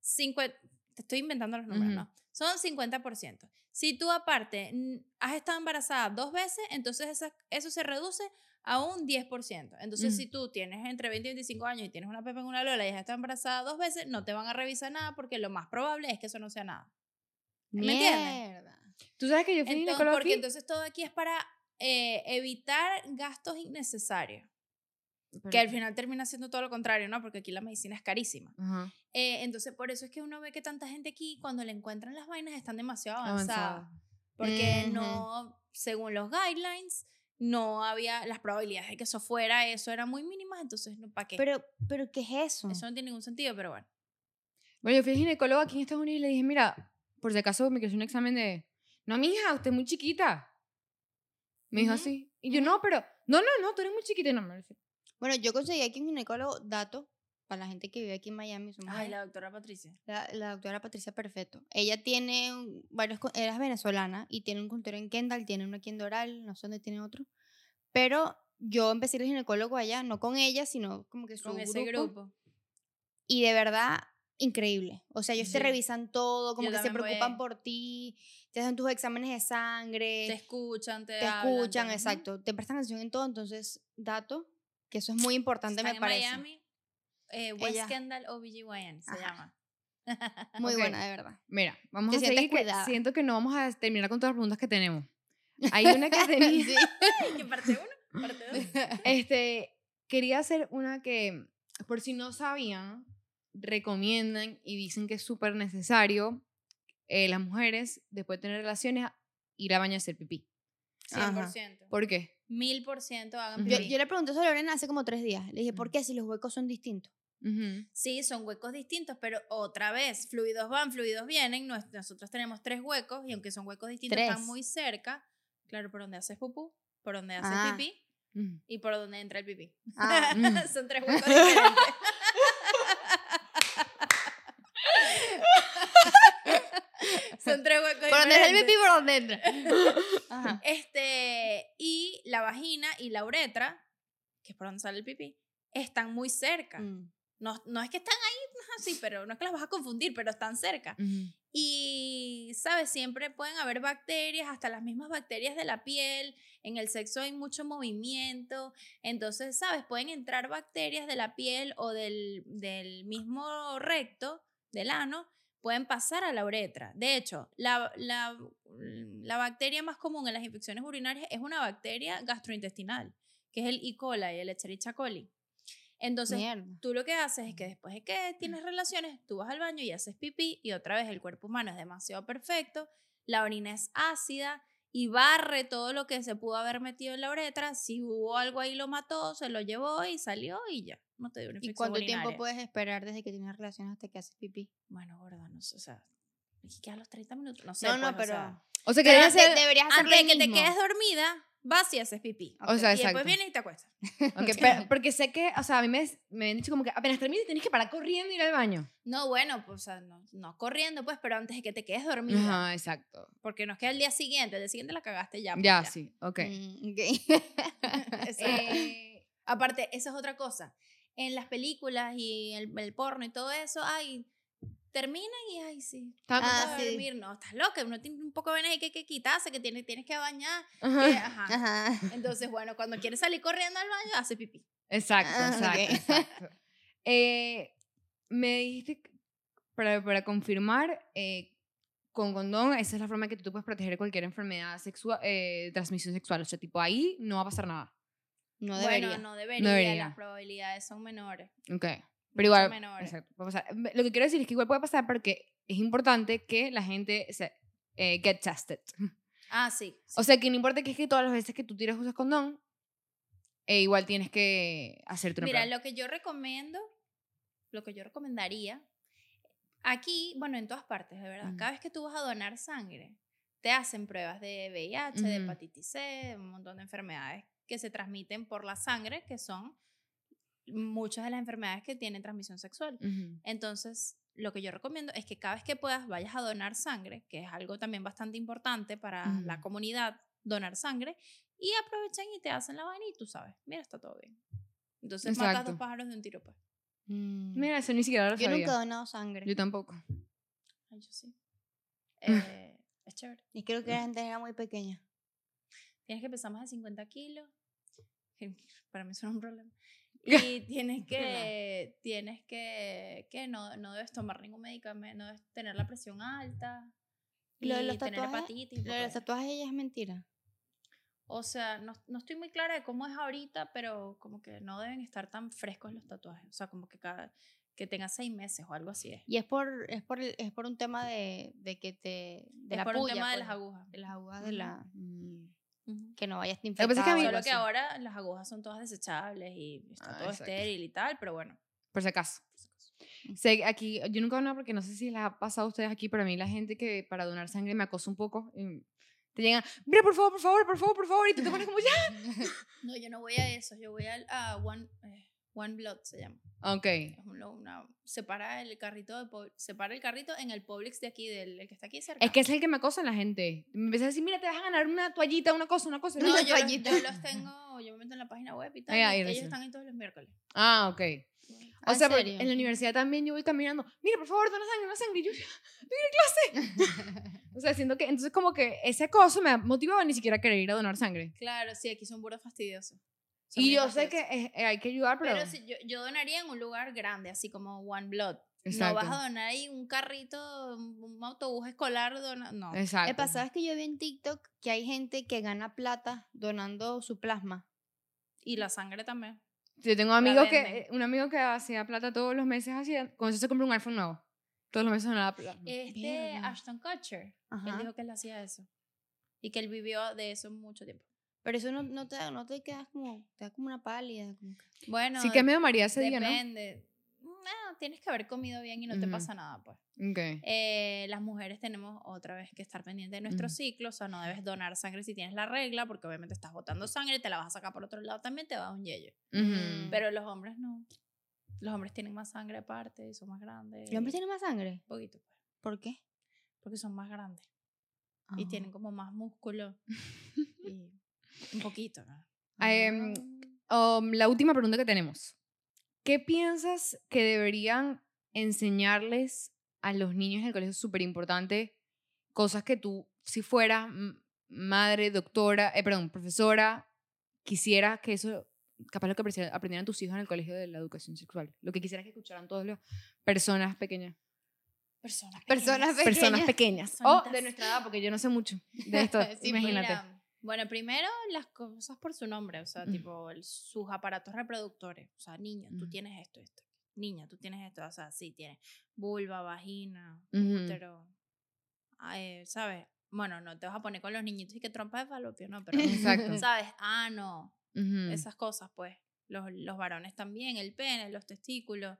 50, te estoy inventando los números. ¿no? Son 50%. Si tú aparte has estado embarazada dos veces, entonces esa- eso se reduce a un 10%. Entonces, Mm. si tú tienes entre 20 y 25 años y tienes una pepa en una lola y has estado embarazada dos veces, no te van a revisar nada porque lo más probable es que eso no sea nada. ¿Me entiendes? Tú sabes que yo fui Entonces, ginecólogo porque aquí. entonces todo aquí es para eh, evitar gastos innecesarios, Pero- que al final termina siendo todo lo contrario, ¿no? Porque aquí la medicina es carísima. Ajá, Eh, entonces, por eso es que uno ve que tanta gente aquí, cuando le encuentran las vainas, están demasiado avanzadas. avanzado. Porque Ujú. no, según los guidelines, no había las probabilidades de que eso fuera, eso eran muy mínimas, entonces, no, ¿para qué? Pero, pero, ¿qué es eso? eso no tiene ningún sentido, pero bueno. Bueno, yo fui ginecólogo aquí en Estados Unidos y le dije, mira, por si acaso me quiero hacer un examen de, no, mija, usted es muy chiquita. Me dijo Ujú, así. Y yo, no, pero, no, no, no, tú eres muy chiquita. No, me Bueno, yo conseguí aquí un ginecólogo, dato, para la gente que vive aquí en Miami. somos Ay, ahí. la doctora Patricia. La, la doctora Patricia Perfecto. Ella tiene varios, es venezolana y tiene un consultorio en Kendall, tiene uno aquí en Doral, no sé dónde tiene otro. Pero yo empecé el ginecólogo allá, no con ella, sino como que su Con ese grupo. grupo. Y de verdad, increíble. O sea, ellos te Sí. revisan todo, como Yo que se voy preocupan ahí. por ti, te hacen tus exámenes de sangre, Te escuchan, te, te hablan, escuchan, te- exacto, te prestan atención en todo. Entonces, dato, que eso es muy importante, Están me en parece. Miami, eh, West Ella- Kendall OBGYN se Ajá. llama. Muy Ok. buena, de verdad. mira, vamos Te a seguir. que siento que no vamos a terminar con todas las preguntas que tenemos. Hay una que tenía. Sí. ¿Qué parte uno? Parte dos. Este, quería hacer una que, por si no sabían, recomiendan y dicen que es súper necesario eh, las mujeres, después de tener relaciones, ir a baño a hacer pipí. Ajá. 100%. ¿Por qué? Mil por ciento hagan. Yo, pipí. yo le pregunté eso a Lorena hace como tres días. Le dije, ¿por qué si los huecos son distintos? Sí, son huecos distintos, pero otra vez, fluidos van, fluidos vienen. Nos- Nosotros tenemos tres huecos y aunque son huecos distintos, Tres. están muy cerca. Claro, por donde haces pupú, por donde haces Ah. pipí y por donde entra el pipí. Ah, Mm. son tres huecos diferentes. Son tres huecos ¿Por dónde es el pipí por dónde entra? Ajá. Este, y la vagina y la uretra, que es por donde sale el pipí, están muy cerca. Mm. No, no es que están ahí así, pero no es que las vas a confundir, pero están cerca. Y, ¿sabes? Siempre pueden haber bacterias, hasta las mismas bacterias de la piel. En el sexo hay mucho movimiento. Entonces, ¿sabes? Pueden entrar bacterias de la piel o del, del mismo recto, del ano, pueden pasar a la uretra. De hecho, la, la, la bacteria más común en las infecciones urinarias es una bacteria gastrointestinal, que es el E. coli, el Escherichia coli. Entonces, Mierda. tú lo que haces es que después de que tienes relaciones, tú vas al baño y haces pipí y otra vez el cuerpo humano es demasiado perfecto, la orina es ácida y barre todo lo que se pudo haber metido en la uretra, si hubo algo ahí lo mató, se lo llevó y salió y ya, no te dio una ¿Y infección cuánto tiempo puedes esperar desde que tienes relaciones hasta que haces pipí? Bueno, gorda, no sé, o sea, es que a los 30 minutos, no sé. no, no, pues, o pero. sea, O sea, que pero deberías hacerlo antes de que te quedes dormida, vas y haces pipí. O sea, y después vienes y te acuestas. Pero- porque sé que, o sea, a mí me, me han dicho como que apenas termines tienes que parar corriendo y ir al baño. No, bueno, pues o sea, no, no corriendo, pues, pero antes de que te quedes dormida. Ajá, exacto. Porque nos queda el día siguiente, el día siguiente la cagaste ya. pues, Ya, sí, ok. Mm, ok. Exacto. Eh, Aparte, esa es otra cosa. En las películas y el, el porno y todo eso, ay, terminan y ay, sí. Ah, a sí. dormir. No, estás loca, uno tiene un poco de venas ahí que, que quitarse, que tiene, tienes que bañar. Ajá. que- ajá. Ajá. Entonces, bueno, cuando quieres salir corriendo al baño, hace pipí. Exacto, Ah, exacto, ok. exacto. Eh, me dijiste, para, para confirmar, eh, con condón, esa es la forma en que tú puedes proteger cualquier enfermedad sexual, eh, transmisión sexual. O sea, tipo, ahí no va a pasar nada. No debería. Bueno, no debería, debería. las probabilidades son menores. Ok. Pero igual, menores. exacto, puede pasar. Lo que quiero decir es que igual puede pasar porque es importante que la gente se eh, get tested. Ah, sí. sí. O sea, que no importa que es que todas las veces que tú tires usas condón, eh, igual tienes que hacerte una Mira, prueba. lo que yo recomiendo, lo que yo recomendaría, aquí, bueno, en todas partes, de verdad, cada vez que tú vas a donar sangre, te hacen pruebas de VIH, de hepatitis C, un montón de enfermedades que se transmiten por la sangre, que son muchas de las enfermedades que tienen transmisión sexual. Ujú. Entonces, lo que yo recomiendo es que cada vez que puedas vayas a donar sangre, que es algo también bastante importante para la Ujú. comunidad, donar sangre, y aprovechen y te hacen la vaina y tú sabes, mira, está todo bien. Entonces matas Exacto. dos pájaros de un tiro, pues. Mm. Mira, eso ni siquiera lo Yo sabía. nunca he donado sangre. Yo tampoco. Ay, yo sí. Eh, es chévere. Y creo que la gente era muy pequeña. Tienes que pesar más de 50 kilos. Para mí eso no es un problema. Y tienes que, tienes que, que no, no debes tomar ningún medicamento, no debes tener la presión alta. Y lo de los tener tatuajes, hepatitis. un Lo de los tatuajes ella es mentira. O sea, no, no estoy muy clara de cómo es ahorita, pero como que no deben estar tan frescos los tatuajes. O sea, como que cada que tenga seis meses o algo así es. Y es por, es por, es por un tema de, de que te. De es la por un puya, tema de pues, las agujas. De las agujas de la. mm, Ujú. que no vayas pasa es que a mí- Solo que ahora las agujas son todas desechables y está Ah, todo exacto. estéril y tal, pero bueno. Por si acaso. acaso. Sé aquí, yo nunca he donado porque no sé si les ha pasado a ustedes aquí, pero a mí la gente que para donar sangre me acosa un poco. y Te llegan, mira, por favor, por favor, por favor, por favor, y tú te pones como ya. No, yo no voy a eso, yo voy al- a, One, eh, One Blood, se llama. Ok. Es un- una, separa el carrito de separa el carrito en el Publix de aquí, del el que está aquí cerca. Es que es el que me acosa la gente. Me empieza a decir, mira, te vas a ganar una toallita, una cosa, una cosa. no, una yo los, toallita. yo los tengo, yo me meto en la página web y tal. Ah, y ahí lo ellos sé. están ahí todos los miércoles. Ah, ok. O ¿En sea, serio? en la universidad también yo voy caminando, mira, por favor, dona sangre, dona sangre. Y yo, en clase. o sea, siento que, entonces como que ese acoso me ha motivado a ni siquiera querer ir a donar sangre. Claro, sí, aquí son burros fastidiosos. Son Y yo sé que es- eh, hay que ayudar, pero... Pero sí, yo, yo donaría en un lugar grande, así como One Blood. No Exacto. vas a donar ahí un carrito, un autobús escolar, dona, no. Exacto. El pasado es que yo vi en TikTok que hay gente que gana plata donando su plasma. Y la sangre también. Yo tengo amigos que, eh, un amigo que hacía plata todos los meses, hacía, con eso se compró un iPhone nuevo. Todos los meses donaba plata. Este. Ashton Kutcher, él Ajá. dijo que él hacía eso. Y que él vivió de eso mucho tiempo. Pero eso no, no, te, no te quedas como, te da como una pálida. Como que- Bueno, sí que medio María ese día, ¿no? depende. No, tienes que haber comido bien y no te Ujú. pasa nada, pues. Ok. Eh, las mujeres tenemos otra vez que estar pendientes de nuestro Ujú. ciclo, o sea, no debes donar sangre si tienes la regla, porque obviamente estás botando sangre, te la vas a sacar por otro lado, también te va a un yello. Ujú. Pero los hombres no. Los hombres tienen más sangre aparte y son más grandes. ¿Los hombres tienen más sangre? Un poquito, pues, ¿Por qué? porque son más grandes y Ah. tienen como más músculo. y un poquito, ¿no? Em, Um, la última pregunta que tenemos. ¿Qué piensas que deberían enseñarles a los niños en el colegio? Súper importante. Cosas que tú, si fueras mm, madre, doctora, eh, perdón, profesora, quisieras que eso, capaz lo que aprendieran tus hijos en el colegio de la educación sexual. Lo que quisieras que escucharan todas las personas pequeñas. Personas Personas pequeñas. Personas Pequeñas. pequeñas. O de nuestra edad, porque yo no sé mucho de esto. Sí, imagínate. Mira, bueno, primero las cosas por su nombre, o sea, Mm. tipo el- sus aparatos reproductores. O sea, niño, tú Mm. tienes esto, esto. Niña, tú tienes esto. O sea, sí, tienes vulva, vagina, útero. ah, eh, ¿Sabes? Bueno, no te vas a poner con los niñitos y que trompa de falopio, ¿no? Pero, Exacto. ¿sabes? Ah, no. Ujú. Esas cosas, pues. Los, los varones también, el pene, los testículos,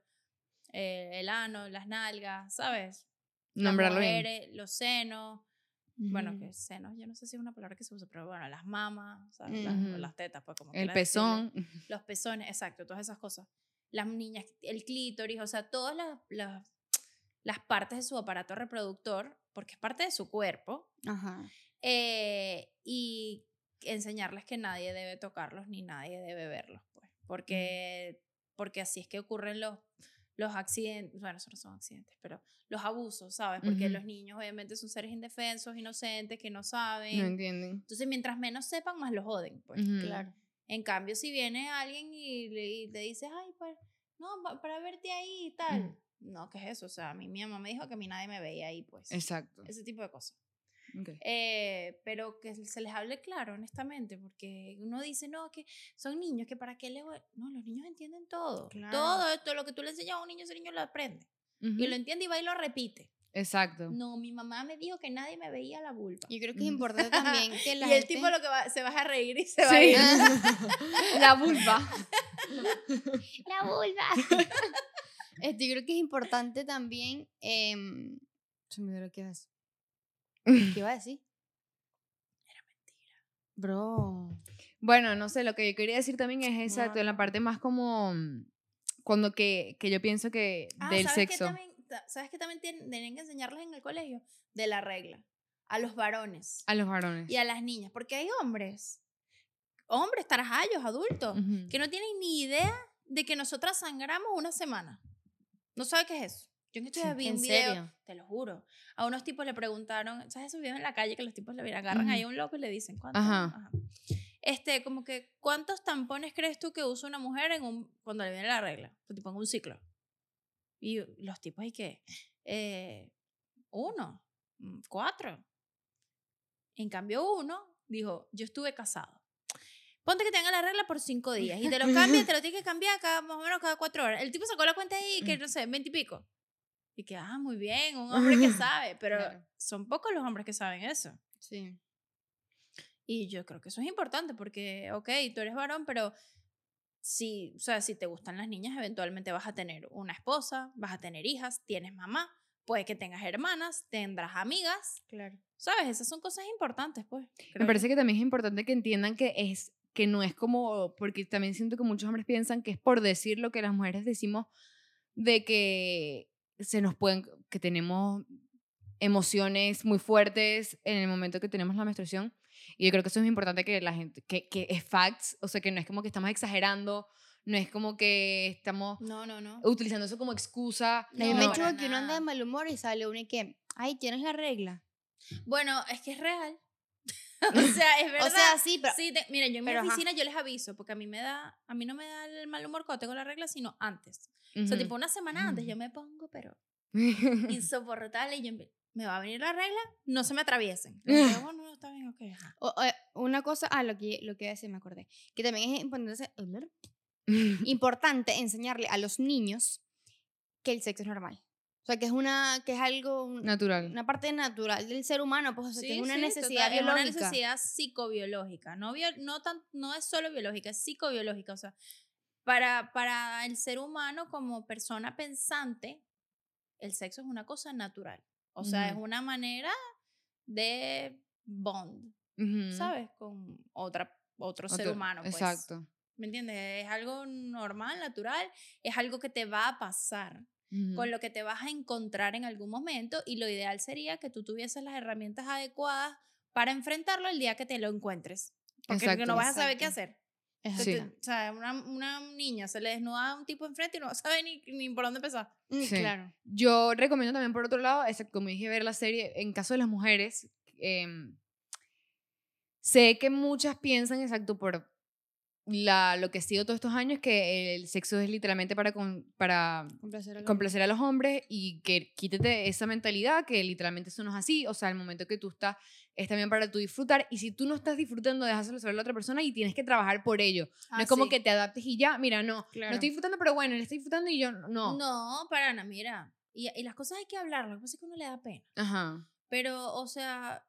eh, el ano, las nalgas, ¿sabes? Las Nombrarlo bien. los senos. Bueno, que senos, yo no sé si es una palabra que se usa, pero bueno, las mamas. Las, las tetas, pues como El quieras decirle. pezón. Los pezones, exacto, todas esas cosas. Las niñas, el clítoris, o sea, todas las, las, las partes de su aparato reproductor, porque es parte de su cuerpo, Ajá. eh, y enseñarles que nadie debe tocarlos ni nadie debe verlos, pues, porque, porque así es que ocurren los, los accidentes, bueno, eso no son accidentes, pero los abusos, ¿sabes? Porque los niños obviamente son seres indefensos, inocentes, que no saben. No entienden. Entonces, mientras menos sepan, más los joden, pues. Claro. En cambio, si viene alguien y le, y le dices, ay, para, no, pa- para verte ahí y tal. No, ¿qué es eso? O sea, a mí mi mamá me dijo que a mí nadie me veía ahí, pues. Exacto. Ese tipo de cosas. Eh, pero que se les hable claro, honestamente, porque uno dice, no, que son niños, que para qué le voy... No, los niños entienden todo. Claro. Todo esto, lo que tú le enseñas a un niño, ese niño lo aprende. Y lo entiende y va y lo repite. Exacto. No, mi mamá me dijo que nadie me veía la vulva. Yo creo que es importante también que la y el gente- tipo lo que va, se va a reír y se va a ir. La vulva. La vulva. este, yo creo que es importante también. em, se me olvidó lo que decir. ¿Qué iba a decir? Era mentira. Bro. Bueno, no sé, lo que yo quería decir también es exacto, en la parte más como mm, cuando que, que yo pienso que Ah, del ¿sabes qué sexo. también, ta- ¿Sabes qué también tienen, tienen que enseñarles en el colegio? De la regla. A los varones A los varones. y a las niñas. Porque hay hombres, hombres, tarajayos, adultos, que no tienen ni idea de que nosotras sangramos una semana. No sabe qué es eso. Yo en estos días vi ¿En un video, serio? te lo juro. A unos tipos le preguntaron, ¿sabes esos videos en la calle que los tipos le agarran ahí a un loco y le dicen, ¿cuántos? Ajá. Ajá. Este, como que, ¿cuántos tampones crees tú que usa una mujer en un, cuando le viene la regla? Pues, tipo en un ciclo. Y los tipos, ¿y qué? Eh, uno, mm, cuatro. En cambio, uno dijo, yo estuve casado. Ponte que tenga la regla por cinco días y te lo cambia, te lo tienes que cambiar cada, más o menos cada cuatro horas. El tipo sacó la cuenta ahí, que no sé, veinte y pico. Y que, ah, muy bien, un hombre que sabe, pero Claro. son pocos los hombres que saben eso. Sí. Y yo creo que eso es importante porque, ok, tú eres varón, pero si, o sea, si te gustan las niñas, eventualmente vas a tener una esposa, vas a tener hijas, tienes mamá, puede que tengas hermanas, tendrás amigas, Claro. ¿sabes? Esas son cosas importantes, pues. Me parece que también es importante que entiendan que es que no es como porque también siento que muchos hombres piensan que es por decir lo que las mujeres decimos de que se nos pueden que tenemos emociones muy fuertes en el momento que tenemos la menstruación y yo creo que eso es importante que la gente que, que es facts, o sea, que no es como que estamos exagerando, no es como que estamos No, no, no. utilizando eso como excusa. No, No, me para hecho que uno anda de mal humor y sale uno y que, ay, tienes la regla. Bueno, es que es real. o sea, es verdad. O sea, sí, pero Sí, te- mira, yo en mi pero ajá. oficina yo les aviso, porque a mí me da, a mí no me da el mal humor cuando tengo la regla, sino antes. O sea, tipo una semana antes yo me pongo, pero insoportable y yo me, va a venir la regla, no se me atraviesen. Yo, bueno, no, está bien, ok. O- o, una cosa, ah, lo que, lo que iba a decir, me acordé, que también es importante, importante enseñarle a los niños que el sexo es normal. O sea, que es una, que es algo, un- Natural. una parte natural del ser humano, pues, o sea, que Sí, es una sí, necesidad total, biológica. Es una necesidad psicobiológica, no, bio- no, tan, no es solo biológica, es psicobiológica. O sea, para, para el ser humano como persona pensante, el sexo es una cosa natural. O sea, es una manera de bond, Ujú. ¿sabes? Con otra, otro, ser humano. Pues. Exacto. ¿Me entiendes? Es algo normal, natural, es algo que te va a pasar con lo que te vas a encontrar en algún momento y lo ideal sería que tú tuvieses las herramientas adecuadas para enfrentarlo el día que te lo encuentres. Porque Exacto. no vas a saber qué hacer. Es o sea, una, una niña se le desnuda a un tipo enfrente y no va a saber ni, ni por dónde empezar. Mm, Sí. Claro. Yo recomiendo también, por otro lado, es, como dije, ver la serie. En caso de las mujeres, em, sé que muchas piensan, exacto, por la, lo que ha sido todos estos años, que el sexo es literalmente para, con- para Complacer al complacer a los hombres y que quítete esa mentalidad que literalmente eso no es así. O sea, el momento que tú estás es también para tú disfrutar. Y si tú no estás disfrutando, déjaselo saber a la otra persona y tienes que trabajar por ello. no es como que te adaptes y ya, mira, no, Claro. no estoy disfrutando, pero bueno, él está disfrutando y yo no. No, para nada, mira. Y, y las cosas hay que hablarlas, lo que pasa es que uno le da pena. Ajá. Pero, o sea,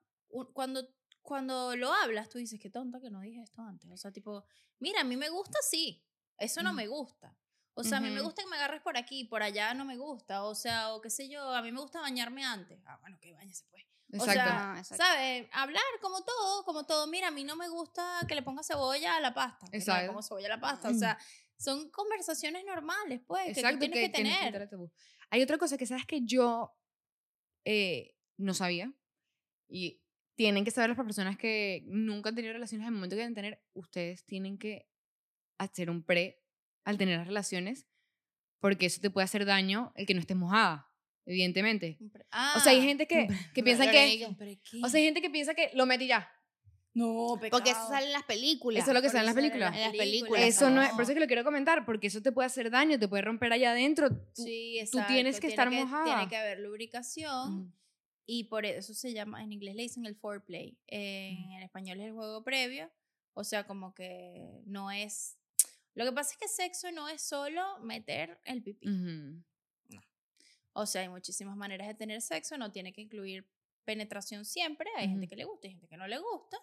cuando, cuando lo hablas, tú dices, qué tonta que no dije esto antes. O sea, tipo, mira, a mí me gusta sí, eso no me gusta. O sea, a mí me gusta que me agarres por aquí, por allá no me gusta. O sea, o qué sé yo, a mí me gusta bañarme antes. Ah, bueno, que bañese pues. Exacto. sea, Ah, exacto. ¿Sabes? Hablar como todo, como todo. Mira, a mí no me gusta que le ponga cebolla a la pasta. Le Exacto. pongo cebolla a la pasta. O sea, son conversaciones normales, pues, que tú Exacto, tienes que, tienes tener. tabú. Hay otra cosa que sabes que yo eh, no sabía y tienen que saber las personas que nunca han tenido relaciones, al momento que deben tener, ustedes tienen que hacer un pre al tener las relaciones porque eso te puede hacer daño el que no estés mojada, evidentemente. Ah, O sea, hay gente que, que piensa que... O sea, hay gente que piensa que lo metí ya. no, Porque eso sale en las películas. Eso es lo que sale en las películas. En las películas, Eso no es, por eso es que lo quiero comentar, porque eso te puede hacer daño, te puede romper allá adentro. Tú- Sí, tú tienes exacto, que estar Tiene mojada. que haber lubricación Ujú. y por eso se llama, en inglés le dicen el foreplay, en, en español es el juego previo, o sea, como que no es... Lo que pasa es que sexo no es solo meter el pipí. Ujú. O sea, hay muchísimas maneras de tener sexo, no tiene que incluir penetración siempre, hay gente que le gusta y gente que no le gusta,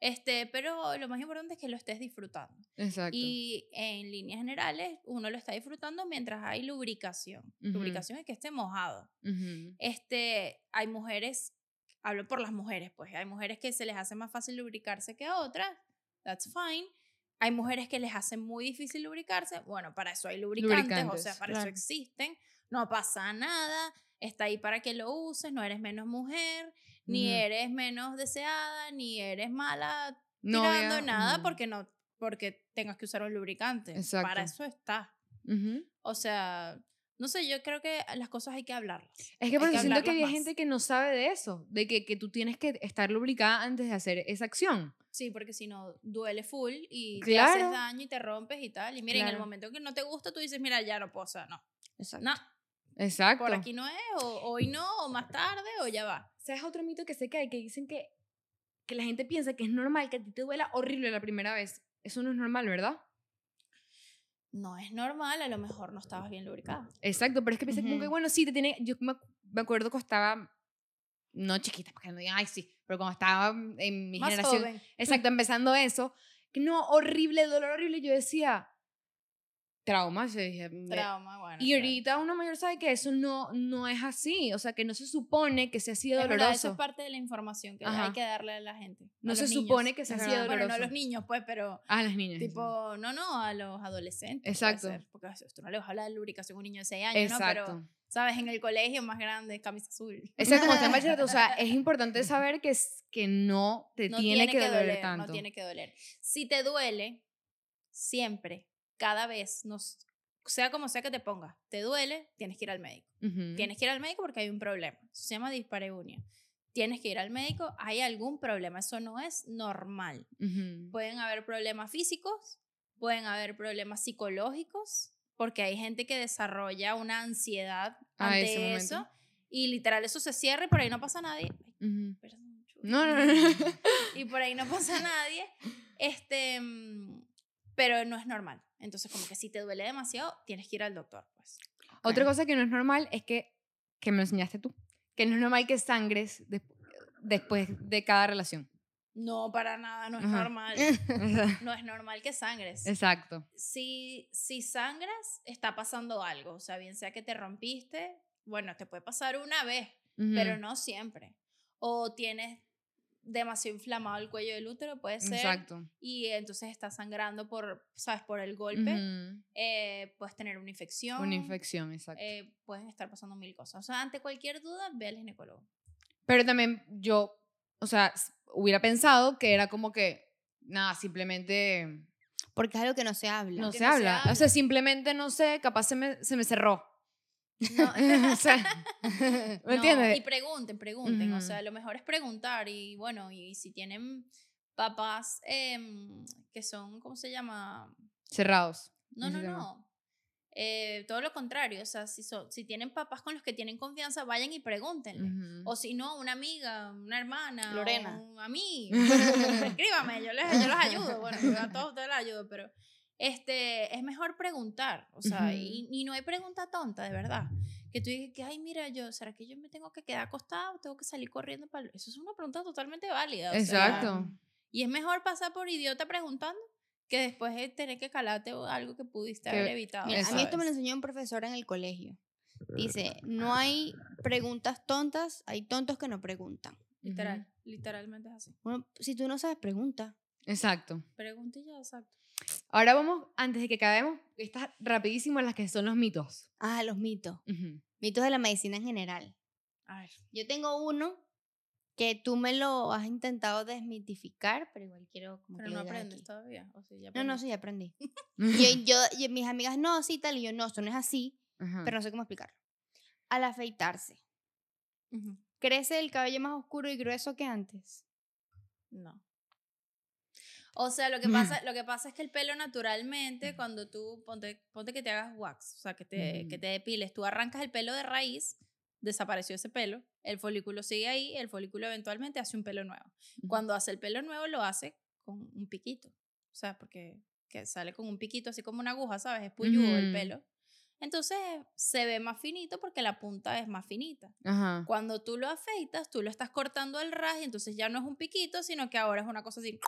este, pero lo más importante es que lo estés disfrutando. Exacto. Y en líneas generales, uno lo está disfrutando mientras hay lubricación. Lubricación es que esté mojado. Este, hay mujeres, hablo por las mujeres, pues, hay mujeres que se les hace más fácil lubricarse que a otras, that's fine. Hay mujeres que les hace muy difícil lubricarse, bueno, para eso hay lubricantes, o sea, Lubricantes, para eso existen, no pasa nada, está ahí para que lo uses, no eres menos mujer, ni eres menos deseada, ni eres mala tirando nada porque no porque tengas que usar un lubricante. Exacto. Para eso está. O sea, no sé, yo creo que las cosas hay que hablarlas. Es que por eso que siento que hay más. gente que no sabe de eso, de que, que tú tienes que estar lubricada antes de hacer esa acción. Sí, porque si no duele full y te haces Claro. daño y te rompes y tal. Y mira, en el Claro. momento que no te gusta, tú dices, mira, ya no puedo, o sea, no. Exacto. No, Exacto. por aquí no es, o hoy no, o más tarde, o ya va. ¿Sabes otro mito que sé que hay? Que dicen que, que la gente piensa que es normal que a ti te duela horrible la primera vez. Eso no es normal, ¿verdad? No es normal, a lo mejor no estabas bien lubricada. Exacto, pero es que piensa como que, bueno, sí, te tiene... Yo me, me acuerdo que estaba... No chiquita, porque no digan, ay, sí, pero cuando estaba en mi Más generación... joven. Exacto, empezando eso. Que no, horrible, dolor horrible. Yo decía, trauma. se dije, Trauma, bueno. Y claro. ahorita una mayor sabe que eso no, no es así, o sea, que no se supone que sea así de Es verdad, doloroso. eso es parte de la información que Ajá. hay que darle a la gente. a No se niños. supone que sea así de Bueno, no a doloroso. los niños, pues, pero Ah, las niñas. tipo, no, no, a los adolescentes. Exacto. ser, porque tú no le vas a hablar de lubricación a un niño de 6 años, ¿no? Exacto. Pero, ¿sabes? En el colegio más grande, camisa azul. Exacto, cuando está en bachillerato, o sea, es importante saber que, es- que no te no tiene, que doler, tanto. No tiene que doler. Si te duele, siempre, cada vez, nos, sea como sea que te pongas, te duele, tienes que ir al médico. Tienes que ir al médico porque hay un problema. Eso se llama dispareunia. Tienes que ir al médico, hay algún problema. Eso no es normal. Pueden haber problemas físicos, pueden haber problemas psicológicos, porque hay gente que desarrolla una ansiedad Ah, ante momento. eso. Y literal, eso se cierra y por ahí no pasa nadie. No, no. no. y por ahí no pasa nadie. Este, mm, pero no es normal. Entonces, como que si te duele demasiado, tienes que ir al doctor, pues. Otra cosa que no es normal es que, que me lo enseñaste tú, que no es normal que sangres des- después de cada relación. No, para nada, no es Ajá. normal. No es normal que sangres. Exacto. Si, si sangras, está pasando algo. O sea, bien sea que te rompiste, bueno, te puede pasar una vez, pero Ujú. no siempre. O tienes demasiado inflamado el cuello del útero, puede ser. Exacto. Y entonces estás sangrando por, ¿sabes? Por el golpe. Ujú. Eh, puedes tener una infección. Una infección, exacto. eh, pueden estar pasando mil cosas. O sea, ante cualquier duda, ve al ginecólogo. Pero también yo, o sea, hubiera pensado que era como que, nada, simplemente Porque es algo que no se habla. no se no se habla. O habla. sea, simplemente, no sé, capaz se me, se me cerró. No, o sea, ¿me No, entiendes? Y pregunten, pregunten. O sea, lo mejor es preguntar. Y bueno, y si tienen papás em, que son, ¿cómo se llama? Cerrados. No, no, no. Eh, todo lo contrario. O sea, si, son, si tienen papás con los que tienen confianza, vayan y pregúntenle. O si no, una amiga, una hermana, o Lorena. un- a mí, escríbame, yo les, yo los ayudo, bueno, a todos ustedes les ayudo, pero este, es mejor preguntar, o sea, y, y no hay pregunta tonta, de verdad, que tú digas que, ay, mira, yo, ¿será que yo me tengo que quedar acostado, tengo que salir corriendo para... Eso es una pregunta totalmente válida, o sea, Exacto. y es mejor pasar por idiota preguntando que después de tener que calarte algo que pudiste Que- haber evitado. Mira, a mí esto me lo enseñó un profesor en el colegio. Dice, no hay preguntas tontas, hay tontos que no preguntan. Literal, literalmente es así. Bueno, si tú no sabes, pregunta. Exacto. Pregunta y ya, exacto. Ahora vamos, antes de que acabemos, estas rapidísimo las que son los mitos. Ah, los mitos. Mitos de la medicina en general. A ver. Yo tengo uno que tú me lo has intentado desmitificar, pero igual quiero como Pero que no aprendes aquí. todavía. ¿o ya No, no, sí, ya aprendí. Y yo, yo- y mis amigas, no, sí, tal, y yo, no, esto no es así, pero no sé cómo explicarlo. Al afeitarse. ¿crece el cabello más oscuro y grueso que antes? No. O sea, lo que pasa, lo que pasa es que el pelo naturalmente, cuando tú, ponte, ponte que te hagas wax, o sea, que te, que te depiles, tú arrancas el pelo de raíz, desapareció ese pelo, el folículo sigue ahí, el folículo eventualmente hace un pelo nuevo. Cuando hace el pelo nuevo, lo hace con un piquito. O sea, porque que sale con un piquito así como una aguja, ¿sabes? Es puyudo el pelo. Entonces se ve más finito porque la punta es más finita. Ajá. Cuando tú lo afeitas, tú lo estás cortando al ras y entonces ya no es un piquito, sino que ahora es una cosa así,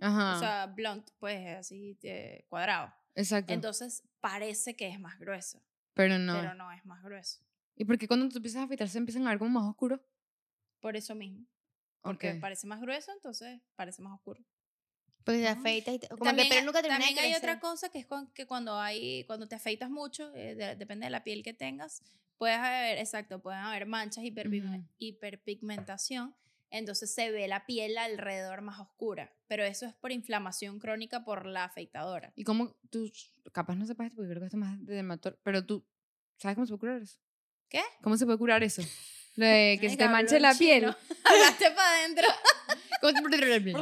Ajá. o sea, blunt, pues así eh, cuadrado. Exacto. Entonces parece que es más grueso, pero no. pero no es más grueso. ¿Y por qué cuando tú empiezas a afeitar se empiezan a ver como más oscuros? Por eso mismo. Porque Ok. parece más grueso, entonces parece más oscuro. Porque te Ajá. afeitas y te- como también que el pelo nunca termina también hay otra cosa que es con- que cuando hay cuando te afeitas mucho, eh, de- depende de la piel que tengas, puedes haber, exacto, pueden haber manchas, hiperpigme- Ujú. hiperpigmentación, entonces se ve la piel alrededor más oscura, pero eso es por inflamación crónica por la afeitadora. ¿Y cómo tú, capaz no sepas esto porque creo que esto es más de dermatólogo, pero tú, ¿sabes cómo se puede curar eso? ¿Qué? ¿Cómo se puede curar eso? Lo de que se te Ay, manche la piel. Hablaste para adentro. ¿Cómo se puede curar la piel?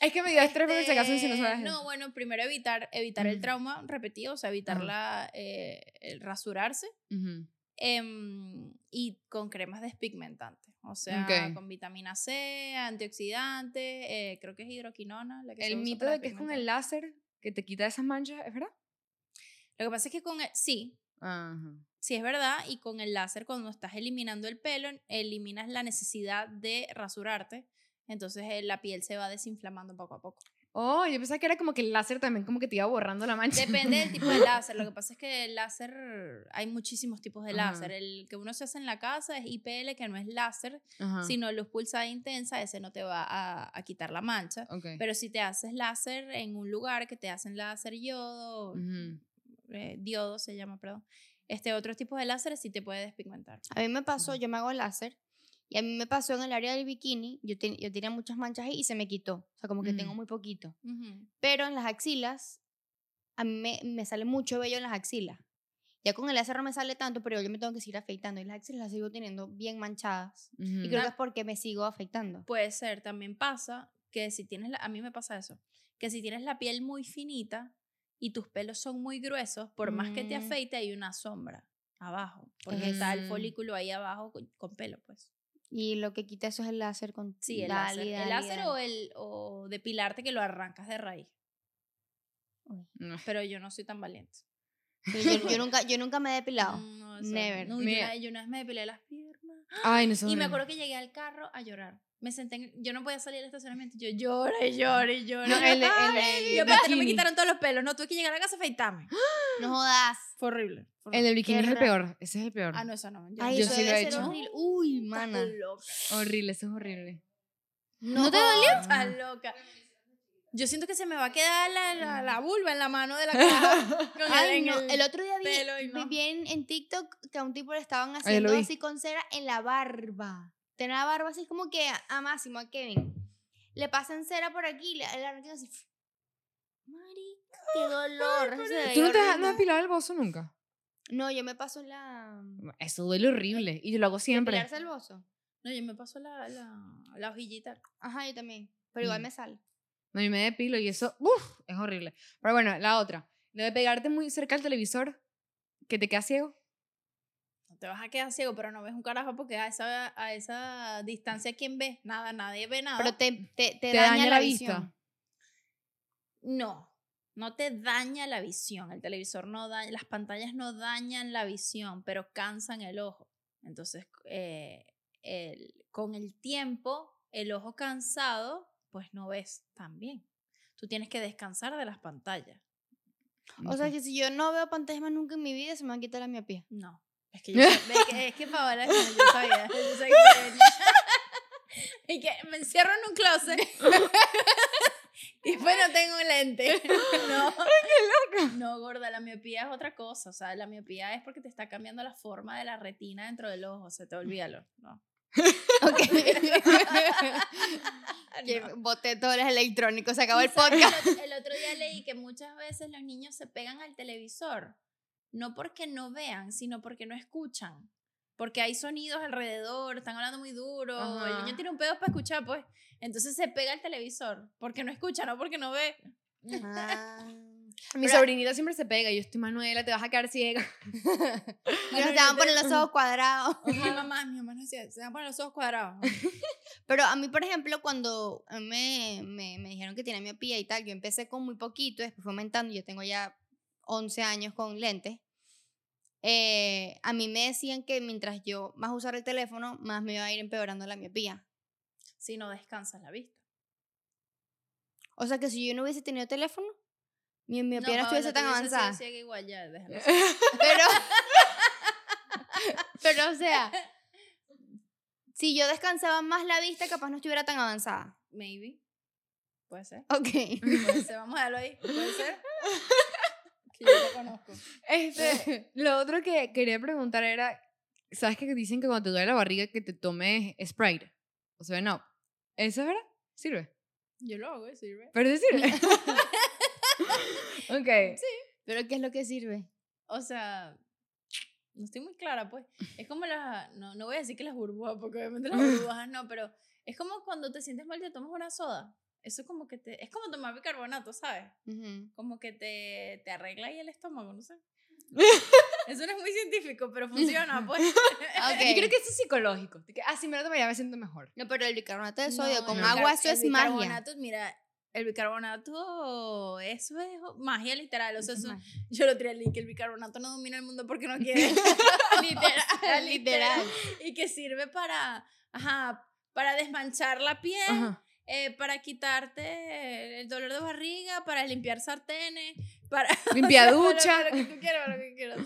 Es que me dio estrés por si acaso si no Este, sabes. No, bueno, primero evitar, evitar el Ujú. trauma repetido, o sea, evitar Ajá. la, eh, el rasurarse. Ujú. Em, y con cremas despigmentantes, o sea, con vitamina C, antioxidante, eh, creo que es hidroquinona. La que se El usa mito para de que es con el láser que te quita esas manchas, ¿es verdad? Lo que pasa es que con el, sí, sí es verdad, y con el láser cuando estás eliminando el pelo, eliminas la necesidad de rasurarte, entonces eh, la piel se va desinflamando poco a poco. Oh, yo pensaba que era como que el láser también como que te iba borrando la mancha. Depende del tipo de láser. Lo que pasa es que el láser, hay muchísimos tipos de Ajá. láser. El que uno se hace en la casa es IPL, que no es láser, Ajá. sino luz pulsada intensa, ese no te va a, a quitar la mancha. Pero si te haces láser en un lugar que te hacen láser yodo, eh, diodo se llama, perdón, este otro tipo de láser sí te puede despigmentar. A mí me pasó, yo me hago láser y a mí me pasó en el área del bikini, yo, ten- yo tenía muchas manchas ahí y se me quitó, o sea, como que tengo Mm. muy poquito. Pero en las axilas, a mí me, me sale mucho vello en las axilas. Ya con el láser no me sale tanto, pero yo me tengo que seguir afeitando y las axilas las sigo teniendo bien manchadas. Y Ujú. creo Ah. que es porque me sigo afeitando. Puede ser, también pasa que si tienes, la, a mí me pasa eso, que si tienes la piel muy finita y tus pelos son muy gruesos, por más que te Mm. afeite hay una sombra abajo, porque está el Mm. folículo ahí abajo con, con pelo, pues. Y lo que quita eso es el láser con Sí, el dale, láser. dale, el láser dale. o el o depilarte que lo arrancas de raíz, Uy. Pero yo no soy tan valiente. Sí, Yo, yo nunca, yo nunca me he depilado. No, Never. No, yo, una, yo una vez me depilé las piernas. Ay, no sé. Y me acuerdo que llegué al carro a llorar. Me senté, en- yo no podía salir del estacionamiento. Yo lloré, lloré, lloré. No, el, el, el y aparte no me bikini. quitaron todos los pelos. No, tuve que llegar a casa a afeitarme. No jodas. Fue horrible. fue El horrible. del bikini Qué es el peor. Ese es el peor. Ah, no, eso no. Yo, Ay, Yo eso sí lo he hecho. horrible. Uy, mana. loca. Horrible, eso es horrible. ¿No, te dolió? Estás loca. Yo siento que se me va a quedar la, la, la vulva en la mano de la cara. con el- Ay, en no. el- El otro día vi, y vi no. bien en TikTok que a un tipo le estaban haciendo así con cera en la barba. Tenía la barba así como que a, a Máximo, a Kevin. Le pasan cera por aquí, le, le arrancan así. Marica, qué dolor. se ¿Tú no te has, no has el bozo nunca? No, yo me paso la. Eso duele horrible. Y yo lo hago siempre. ¿Depilarse el bozo? No, yo me paso la, la, la hojillita. Ajá, yo también. Pero igual Mm. me sale. No, y me depilo y eso, uff, es horrible. Pero bueno, la otra. Lo de pegarte muy cerca al televisor, que te quedas ciego. No te vas a quedar ciego, pero no ves un carajo porque a esa, a esa distancia, ¿quién ve? Nada, nadie ve nada. Pero te, te, te Te daña, daña la la visión. vista. No, no te daña la visión. El televisor no daña, las pantallas no dañan la visión, pero cansan el ojo. Entonces, eh, el- con el tiempo, el ojo cansado, pues no ves tan bien. Tú tienes que descansar de las pantallas. O sea que si yo no veo pantallas más nunca en mi vida, se me va a quitar la miopía. No. Es que yo es que, Paola, yo sabía, yo venía. y que me encierro en un closet y después no tengo lente. No. No, gorda, la miopía es otra cosa. O sea, la miopía es porque te está cambiando la forma de la retina dentro del ojo. Se te olvídalo. No. Ok. que No. boté todos los electrónicos, se acabó el podcast. El otro día leí que muchas veces los niños se pegan al televisor, no porque no vean, sino porque no escuchan. Porque hay sonidos alrededor, están hablando muy duro, el Ajá. niño tiene un pedo para escuchar, pues. Entonces se pega al televisor, porque no escucha, no porque no ve. Ah. Mi Pero- sobrinita siempre se pega. Yo estoy Manuela, te vas a quedar ciega. Nos te van a poner los ojos cuadrados. Mi mamá, mi mamá no decía, se van a poner los ojos cuadrados. Pero a mí, por ejemplo, cuando mí me, me, me dijeron que tenía miopía y tal, yo empecé con muy poquito, después fue aumentando, yo tengo ya 11 años con lentes. eh, a mí me decían que mientras yo más usara el teléfono, más me iba a ir empeorando la miopía. Si no descansas la vista. O sea que si yo no hubiese tenido teléfono, mi miopía no, estuviese tan avanzada. igual, ya, déjalo. Pero, pero, o sea, si yo descansaba más la vista, capaz no estuviera tan avanzada. Maybe. Puede ser. Ok. Puede ser, vamos a dejarlo ahí. Puede ser. Yo conozco. Este, lo otro que quería preguntar era, ¿sabes que dicen que cuando te duele la barriga que te tomes Sprite? O sea, no. ¿Eso es verdad? ¿Sirve? Yo lo hago, sirve. ¿Pero sí sirve? ok. ¿Pero qué es lo que sirve? O sea, no estoy muy clara, pues. Es como las. No, no voy a decir que las burbujas, porque obviamente las burbujas no, pero es como cuando te sientes mal y te tomas una soda. Eso como que te. Es como tomar bicarbonato, ¿sabes? Ujú. Como que te, te arregla ahí el estómago, no sé. Eso no es muy científico, pero funciona, pues. Ok. Yo creo que eso es psicológico. Ah, si me lo tomo ya me siento mejor. No, pero el bicarbonato de sodio No, con el agua, eso el es magia. bicarbonato, Mira, el bicarbonato, eso es magia literal. O sea, Eso es eso- magia. yo lo tiré que el bicarbonato no domina el mundo porque no quiere. literal, Literal. Y que sirve para, ajá, para desmanchar la piel. Ajá. Eh, para quitarte el dolor de barriga, para limpiar sartenes, para... Limpia Para lo- ducha. para lo que tú quieras, para lo que quieras.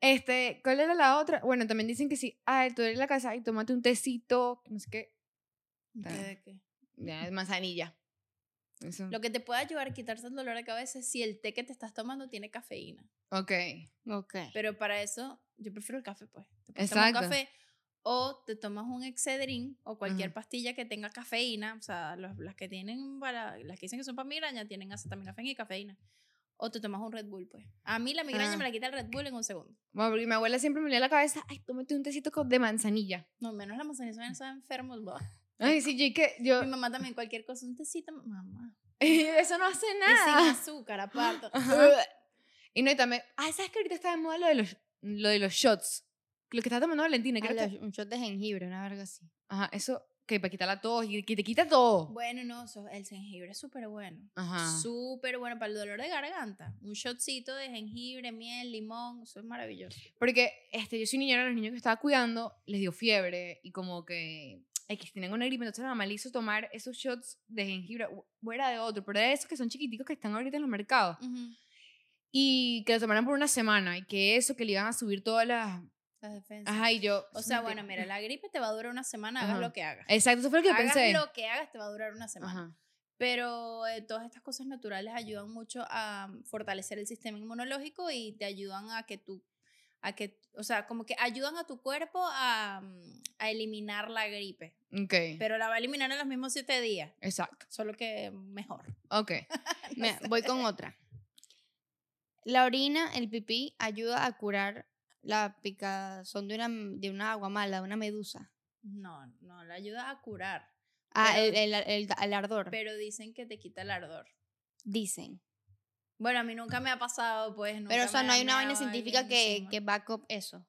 Este, ¿cuál era la otra? Bueno, también dicen que sí, ay, tú eres la casa y tómate un tecito, no sé qué, ¿Qué de qué? ya, de manzanilla. Eso. Lo que te puede ayudar a quitarse el dolor de cabeza es si el té que te estás tomando tiene cafeína. Ok. Ok. Pero para eso, yo prefiero el café, pues. Te tomar un Exacto. café o te tomas un Excedrin o cualquier pastilla que tenga cafeína. O sea, los- las que tienen para, las que dicen que son para migraña tienen acetaminofén y cafeína. O te tomas un Red Bull, pues. A mí la migraña Ah. me la quita el Red Bull en un segundo. Bueno, porque mi abuela siempre me leía la cabeza, ay, tómate un tecito de manzanilla. No, menos la manzanilla, está enfermo. bah. Ay, sí, yo, que yo, Mi mamá también, cualquier cosa, un tecito, mamá. eso no hace Y sin nada. azúcar, aparte. Ajá. Y no, y también, ah, ¿sabes que ahorita está de moda lo de los, lo de los shots? Lo que está tomando Valentina, creo Ah, que... lo- Un shot de jengibre, una verga así. Ajá, eso, que para quitar la tos y que te quita todo. Bueno, no, so- el jengibre es súper bueno. Ajá. Súper bueno para el dolor de garganta. Un shotcito de jengibre, miel, limón, eso es maravilloso. Porque este, yo soy niñera, los niños que estaba cuidando les dio fiebre y como que, ay, que tienen una gripe, entonces la mamá le hizo tomar esos shots de jengibre, o o era de otro, pero de esos que son chiquiticos que están ahorita en los mercados. Y que lo tomaran por una semana y que eso, que le iban a subir todas las... Las defensas. Ajá, y yo... O sea, bueno, mira, la gripe te va a durar una semana, hagas lo que hagas. Exacto, eso fue lo que hagas pensé. lo que hagas, te va a durar una semana. Ajá. Pero eh, todas estas cosas naturales ayudan mucho a mm, fortalecer el sistema inmunológico y te ayudan a que tú, a que, o sea, como que ayudan a tu cuerpo a, mm, a eliminar la gripe. Ok, Pero la va a eliminar en los mismos siete días, exacto. solo que mejor. Ok. Mira, voy con otra. La orina, el pipí, ayuda a curar la picazón de una, de una agua mala, de una medusa. No, no, la ayuda a curar. Ah, Pero- el, el, el- el ardor. Pero dicen que te quita el ardor. dicen. Bueno, a mí nunca me ha pasado, pues. Pero, o sea, no ha hay una vaina científica que, que back up eso.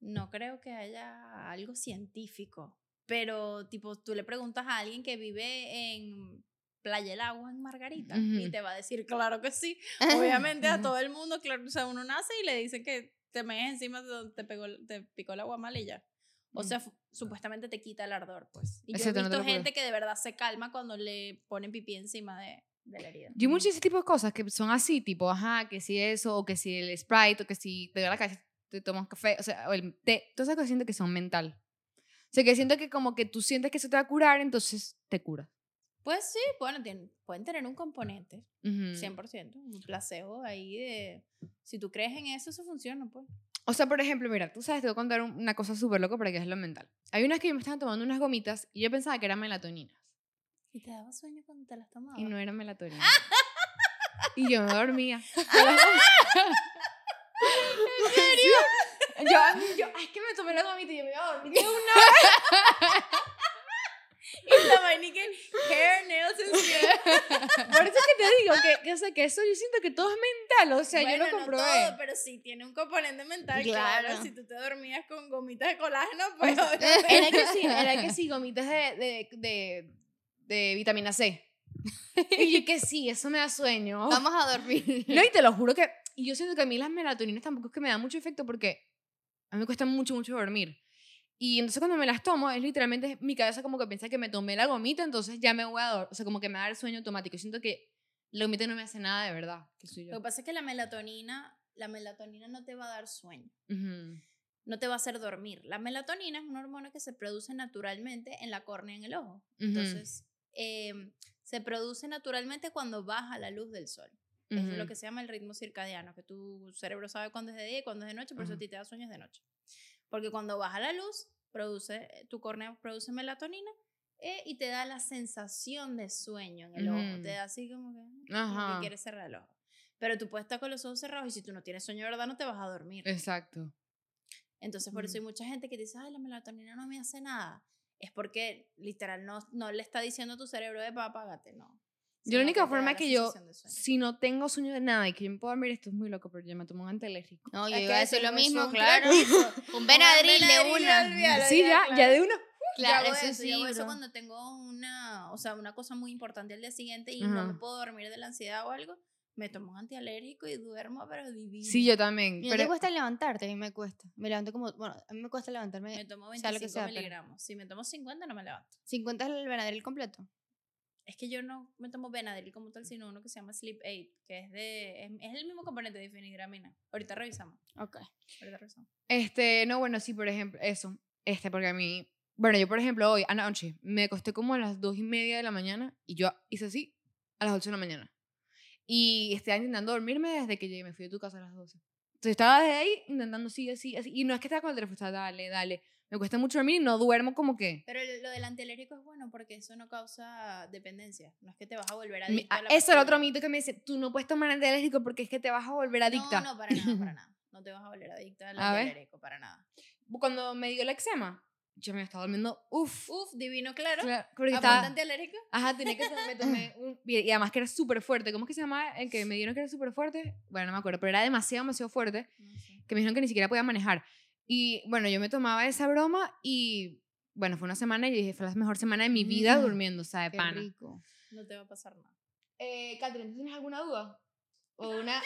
No creo que haya algo científico. Pero, tipo, tú le preguntas a alguien que vive en Playa del Agua, en Margarita, y te va a decir, claro que sí. Obviamente a todo el mundo, claro, o sea, uno nace y le dicen que te mees encima de donde te, pegó, te picó la agua y ya. O Mm. sea, supuestamente te quita el ardor, pues. Y yo he no visto gente que de verdad se calma cuando le ponen pipí encima de, de la herida. Yo mucho ese tipo de cosas que son así, tipo, ajá, que si eso, o que si el Sprite, o que si te da la cabeza, te tomas café, o sea, o el té, todas esas cosas siento que son mental. O sea, que siento que como que tú sientes que eso te va a curar, entonces te cura. Pues sí, bueno, tienen- pueden tener un componente, Ujú. 100%, un placebo ahí de... Si tú crees en eso, eso funciona, pues. O sea, por ejemplo, mira, tú sabes, te voy a contar un- una cosa súper loca para que es lo mental. Hay unas que yo me estaban tomando unas gomitas y yo pensaba que eran melatoninas. Y te daba sueño cuando te las tomabas. Y no eran melatoninas. y yo me dormía. ¿En serio? Yo, yo, es que me tomé la gomita y yo me iba a dormir. de una Y la vaina que hair, nails and skin. Por eso es que te digo que, que, o sea, que eso yo siento que todo es mental, o sea, yo Bueno, lo no comprobé. todo, pero sí tiene un componente mental, claro. Claro. Si tú te dormías con gomitas de colágeno, pues era que sí, era que sí, gomitas de, de, de, de vitamina C. Y yo que sí, eso me da sueño. Vamos a dormir. No, y te lo juro que, y yo siento que a mí las melatoninas tampoco es que me dan mucho efecto porque a mí me cuesta mucho, mucho dormir. Y entonces cuando me las tomo, es literalmente mi cabeza como que piensa que me tomé la gomita, entonces ya me voy a dormir. O sea, como que me da el sueño automático. Siento que la gomita no me hace nada de verdad. Que soy yo. Lo que pasa es que la melatonina, la melatonina no te va a dar sueño. Ujú. No te va a hacer dormir. La melatonina es una hormona que se produce naturalmente en la córnea en el ojo. Ujú. Entonces, em, se produce naturalmente cuando baja la luz del sol. Es lo que se llama el ritmo circadiano, que tu cerebro sabe cuándo es de día y cuándo es de noche, por eso a ti te da sueños de noche. Porque cuando baja la luz, produce, tu córnea produce melatonina eh, y te da la sensación de sueño en el ojo. Ujú. Te da así como que, como Ajá. que quieres cerrar el ojo. Pero tú puedes estar con los ojos cerrados y si tú no tienes sueño verdad no te vas a dormir. Exacto. Entonces, por eso hay mucha gente que dice, ay, la melatonina no me hace nada. Es porque literal no, no le está diciendo a tu cerebro de apágate, no. Yo la única forma que yo, si no tengo sueño de nada y que yo me puedo dormir, esto es muy loco, pero yo me tomo un antialérgico. No, yo iba a que decir lo mismo, claro. Un Benadryl de una. Sí, ya, ya de una. Claro, yo hago eso sí, yo hago eso cuando tengo una, o sea, una cosa muy importante al día siguiente y no me puedo dormir de la ansiedad o algo, me tomo un antialérgico y duermo, pero divino. Sí, yo también. ¿Y no Pero, te cuesta levantarte? A mí me cuesta. Me levanto como, bueno, a mí me cuesta levantarme. Me tomo sea lo 25 que sea, pero- miligramos. Si me tomo 50, no me levanto. 50 es el Benadryl completo. Es que yo no me tomo Benadryl como tal, sino uno que se llama Sleep Aid, que es de, es, es el mismo componente de difenhidramina. Ahorita revisamos, Ok. ahorita revisamos. Este, no, bueno, sí, por ejemplo, eso. Este, porque a mí, bueno, yo por ejemplo hoy, anoche, me acosté como a las dos y media de la mañana y yo hice así a las 8 de la mañana. Y estaba intentando dormirme desde que llegué, me fui de tu casa a las 12. Entonces estaba desde ahí intentando así, así, así. Y no es que estaba con el teléfono, estaba dale, dale. Me cuesta mucho dormir y no duermo como que... Pero lo del antialérgico es bueno porque eso no causa dependencia. No es que te vas a volver Mi- adicto ah, a la Eso era otro mito que me dice, tú no puedes tomar antialérgico porque es que te vas a volver adicta. No, no, para nada, para nada. No te vas a volver adicta al antialérgico, para nada. Cuando me dio el eczema, yo me estaba durmiendo, uff. Uf, divino claro. Claro, porque ¿Apunta estaba... antialérgico? Ajá, tenía que tomar, me tomé un, y y además que era súper fuerte. ¿Cómo es que se llama el que me dieron que era súper fuerte? Bueno, no me acuerdo, pero era demasiado, demasiado fuerte No sé. que me dijeron que ni siquiera podía manejar. Y bueno, yo me tomaba esa broma y bueno, fue una semana y dije, fue la mejor semana de mi vida Mm, durmiendo, o sea, de Qué pana. rico. No te va a pasar nada. Eh, Catherine, ¿tú ¿tienes alguna duda? ¿O una,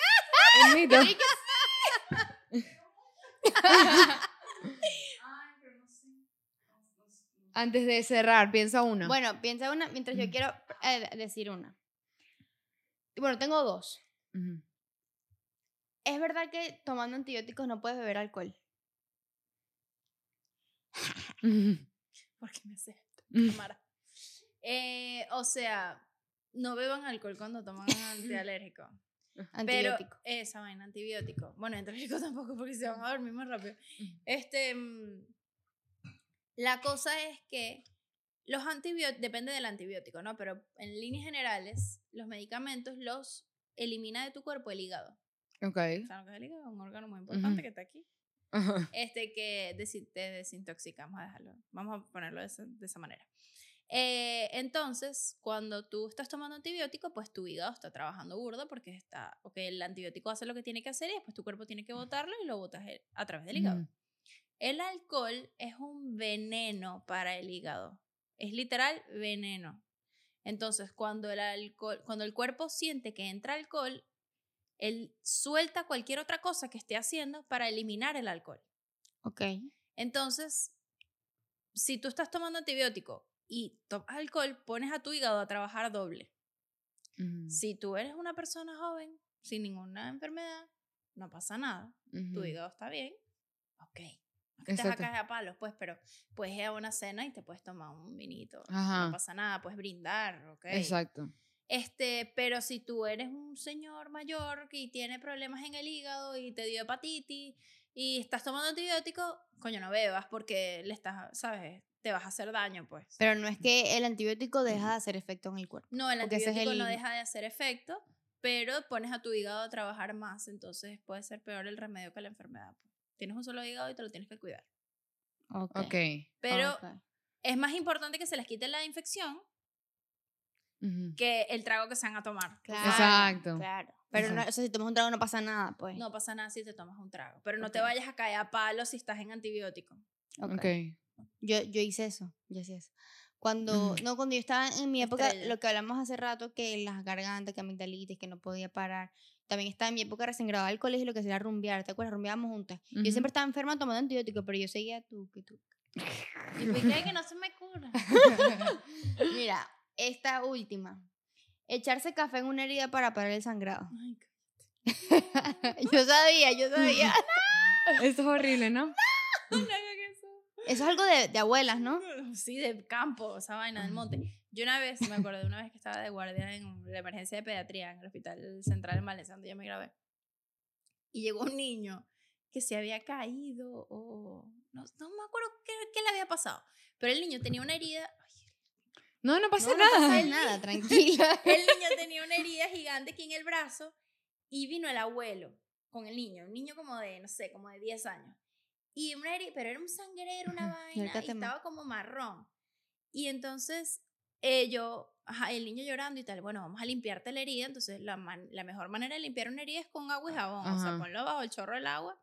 un mito? Antes de cerrar, piensa una. Bueno, piensa una mientras yo Mm. quiero eh, decir una. Bueno, tengo dos. ¿Es verdad que tomando antibióticos no puedes beber alcohol? Ujú. ¿Por qué me Ujú. Tamara? Eh, o sea, no beban alcohol cuando toman antialérgico. Pero Antibiótico. esa vaina, antibiótico. Bueno, antialérgico tampoco porque se van a dormir más rápido. Este, mm, la cosa es que los antibióticos, depende del antibiótico, ¿no? Pero en líneas generales, los medicamentos los elimina de tu cuerpo el hígado. Ok. ¿Saben lo que es el hígado? Un órgano muy importante Ujú. que está aquí. Ajá. Este que te desintoxica, vamos a dejarlo, vamos a ponerlo de esa, de esa manera. Eh, entonces, cuando tú estás tomando antibiótico, pues tu hígado está trabajando burdo porque está, porque el antibiótico hace lo que tiene que hacer y después tu cuerpo tiene que botarlo y lo botas eh, a través del hígado. Ujú. El alcohol es un veneno para el hígado. Es literal veneno. Entonces, cuando el alcohol, cuando el cuerpo siente que entra alcohol, él suelta cualquier otra cosa que esté haciendo para eliminar el alcohol. Ok. Entonces, si tú estás tomando antibiótico y tomas alcohol, pones a tu hígado a trabajar doble. Si tú eres una persona joven, sin ninguna enfermedad, no pasa nada. Tu hígado está bien. Ok. No te caer a palos, pues, pero puedes ir a una cena y te puedes tomar un vinito. Ajá. No pasa nada, puedes brindar, ok. Exacto. Este, pero si tú eres un señor mayor y tiene problemas en el hígado y te dio hepatitis y estás tomando antibiótico, coño, no bebas porque le estás, ¿sabes? Te vas a hacer daño, pues. Pero no es que el antibiótico deja de hacer efecto en el cuerpo. No, el es antibiótico no deja de hacer efecto, pero pones a tu hígado a trabajar más, entonces puede ser peor el remedio que la enfermedad. pues. Tienes un solo hígado y te lo tienes que cuidar. Ok. Ok. Pero es más importante que se les quite la infección Ujú. que el trago que se van a tomar. Claro, Exacto. Claro. Pero no, o sea, si tomas un trago no pasa nada, pues. No pasa nada si te tomas un trago, pero no te Ok. vayas a caer a palos si estás en antibiótico. Ok. Ok. Yo, yo hice eso, yo hacía eso. Cuando, Ujú. no, cuando yo estaba en mi época, Estrella. lo que hablamos hace rato, que las gargantas, que amigdalitis, que no podía parar. También estaba en mi época recién graduada del colegio, lo que era rumbear, ¿te acuerdas? Rumbeábamos juntas. Yo Ujú. siempre estaba enferma tomando antibióticos, pero yo seguía tú, que tú. Y que no se me cura. Mira, esta última. Echarse café en una herida para parar el sangrado. Ay, yo sabía, yo sabía. Esto es horrible, ¿no? eso. Eso es algo de, de abuelas, ¿no? Sí, de campo, esa vaina del monte. Yo una vez, me acuerdo de una vez que estaba de guardia en la emergencia de pediatría en el Hospital Central en Valencia, donde yo me grabé. Y llegó un niño que se había caído o... No, no me acuerdo qué, qué le había pasado. Pero el niño tenía una herida... No, no pasa No, no nada. pasa nada, tranquila. el niño tenía una herida gigante aquí en el brazo y vino el abuelo con el niño, un niño como de, no sé, como de 10 años. Y una herida, pero era un sangrero, una vaina, y estaba como marrón. Y entonces eh, yo, ajá, el niño llorando y tal, bueno, vamos a limpiarte la herida, entonces la, man- la mejor manera de limpiar una herida es con agua y jabón, o sea, Ajá. ponlo bajo el chorro del agua.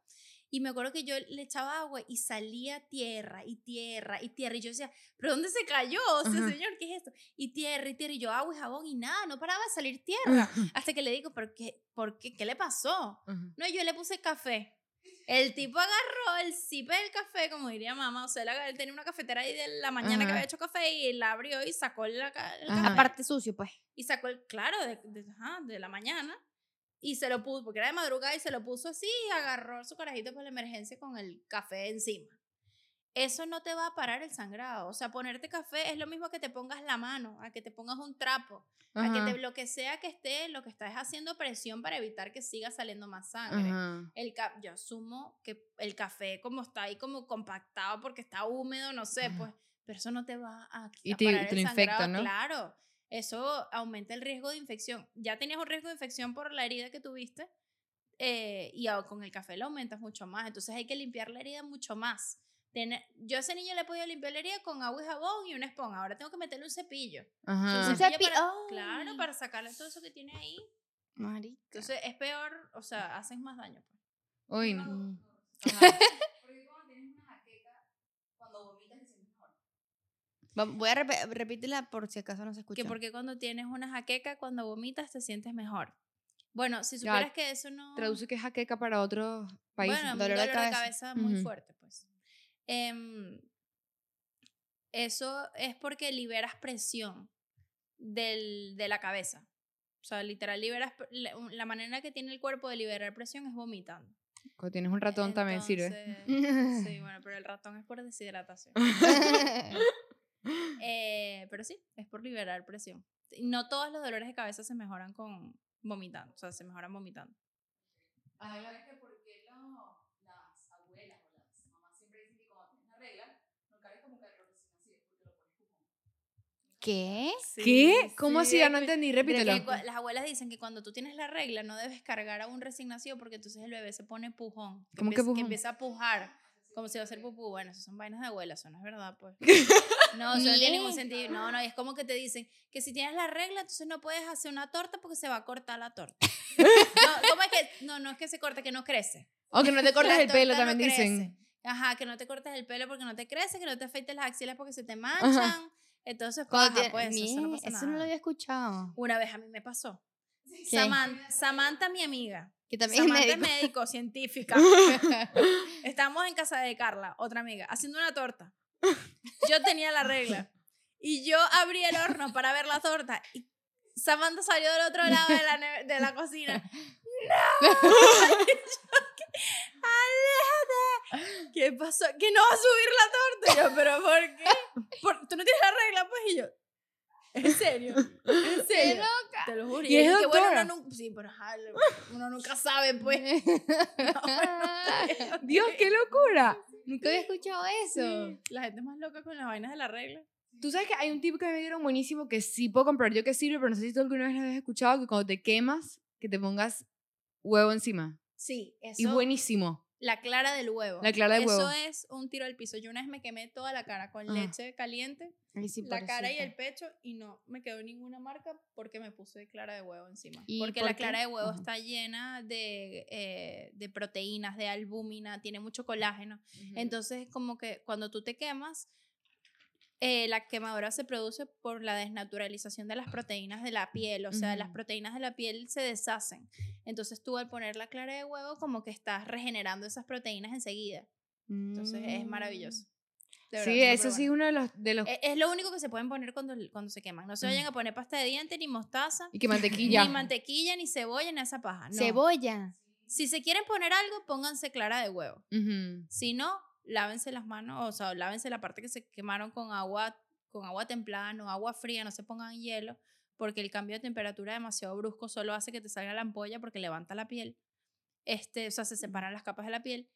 Y me acuerdo que yo le echaba agua y salía tierra y tierra y tierra. Y yo decía, ¿pero dónde se cayó? O sea, señor, ¿qué es esto? Y tierra y tierra. Y yo agua y jabón y nada, no paraba de salir tierra. Hasta que le digo, ¿pero qué, por qué, qué le pasó? No, yo le puse café. El tipo agarró el cipe del café, como diría mamá, o sea, él, tenía una cafetera ahí de la mañana que había hecho café y la abrió y sacó la, el café. Aparte sucio, pues. Y sacó el, claro, de, de- ajá, de la mañana. Y se lo puso, porque era de madrugada, y se lo puso así y agarró su carajito para la emergencia con el café encima. Eso no te va a parar el sangrado. O sea, ponerte café es lo mismo que te pongas la mano, a que te pongas un trapo, a que Ajá, te, lo que sea que esté, lo que estás haciendo presión para evitar que siga saliendo más sangre. ajá. El yo asumo que el café como está ahí como compactado porque está húmedo, no sé, Ajá. pues, pero eso no te va a, Y a te- parar te el infecta, sangrado, ¿no? Claro, eso aumenta el riesgo de infección. Ya tenías un riesgo de infección por la herida que tuviste eh, y con el café lo aumentas mucho más, entonces hay que limpiar la herida mucho más. Tener- yo a ese niño le he podido limpiar la herida con agua y jabón y una esponja, ahora tengo que meterle un cepillo. Ajá. Un cepillo. Claro, para sacarle todo eso que tiene ahí. Marica. Entonces es peor, o sea, haces más daño. Pues. Uy, no. Mm. Porque cuando tienes una jaqueca, cuando vomitas te sientes mejor. Va- Voy a repe- repetirla por si acaso no se escucha. Que porque cuando tienes una jaqueca, cuando vomitas te sientes mejor. Bueno, si Ya, supieras que eso no... Traduce que es jaqueca para otros países. Bueno, Dolor dolor, de de, cabeza. cabeza. muy Ujú. fuerte, pues. Em, eso es porque liberas presión del, de la cabeza. O sea, literal, liberas... La, manera que tiene el cuerpo de liberar presión es vomitando. Cuando tienes un ratón también sirve. Entonces, Sí, bueno, pero el ratón es por deshidratación. Eh, pero sí, es por liberar presión. No todos los dolores de cabeza se mejoran con vomitando, o sea, se mejoran vomitando. que por qué lo- las abuelas o las mamás siempre dicen que cuando tienes la regla, no cargues como que nacido, porque lo pones como... ¿Qué? ¿Qué? ¿Cómo así? Ya no entendí, que repítelo. las abuelas dicen que cuando tú tienes la regla no debes cargar a un recién nacido porque entonces el bebé se pone pujón. ¿Cómo que empieza, pujón? empieza a pujar. Como si va a ser pupú. Bueno, eso son vainas de abuela, eso no es verdad, pues. No, eso no tiene ningún sentido. No, no, es como que te dicen que si tienes la regla, entonces no puedes hacer una torta porque se va a cortar la torta. No, ¿cómo es que? No, no es que se corte, que no crece. O que no te cortes el pelo, torta no también dicen. Ajá, que no te cortes el pelo porque no te crece, que no te afeites las axilas porque se te manchan. Entonces, Cuando paja, te- pues, eso no Mie, pasa eso no lo había escuchado. Una vez a mí me pasó. ¿Qué? Saman- Samantha, mi amiga. Que también Samantha es médico. médico, científica. Estábamos en casa de Carla, otra amiga, haciendo una torta. Yo tenía la regla. Y yo abrí el horno para ver la torta. Y Samantha salió del otro lado de la, de la cocina. ¡No! ¡Aléjate! ¿Qué pasó? Que no va a subir la torta. Y yo, ¿pero por qué? Por- ¿Tú no tienes la regla? Pues y yo, ¿en serio? ¿En serio? Te lo juro. ¿Y es que bueno, uno nunca, sí, pero uno nunca sabe, pues. Dios, qué locura. Nunca había escuchado eso. La gente más loca con las vainas de la regla. Tú sabes que hay un tipo que me dieron buenísimo que sí puedo comprar yo que sirve, pero no sé si tú alguna vez lo habías escuchado, que cuando te quemas, que te pongas huevo encima. Sí, eso. Y buenísimo. La clara del huevo. La clara del Eso huevo. es un tiro al piso. Yo una vez me quemé toda la cara con Ah. leche caliente, sí, la cara y el pecho, y no me quedó ninguna marca porque me puse clara de huevo encima. ¿Y Porque por la qué? clara de huevo está llena de, eh, de proteínas, de albúmina, tiene mucho colágeno. Entonces, como que cuando tú te quemas, eh, la quemadura se produce por la desnaturalización de las proteínas de la piel, o sea, las proteínas de la piel se deshacen. Entonces tú al poner la clara de huevo como que estás regenerando esas proteínas enseguida. Entonces es maravilloso. De verdad, Sí, eso sí es bueno. uno de los... De los Es, es lo único que se pueden poner cuando, cuando se queman. No se vayan a poner pasta de diente, ni mostaza, y que mantequilla. ni mantequilla, ni cebolla, ni esa paja. No. Cebolla. Si se quieren poner algo, pónganse clara de huevo. Si no, lávense las manos, o sea, lávense la parte que se quemaron con agua, con agua templada, no agua fría, no se pongan hielo, porque el cambio de temperatura demasiado brusco solo hace que te salga la ampolla porque levanta la piel. Este, o sea, se separan las capas de la piel.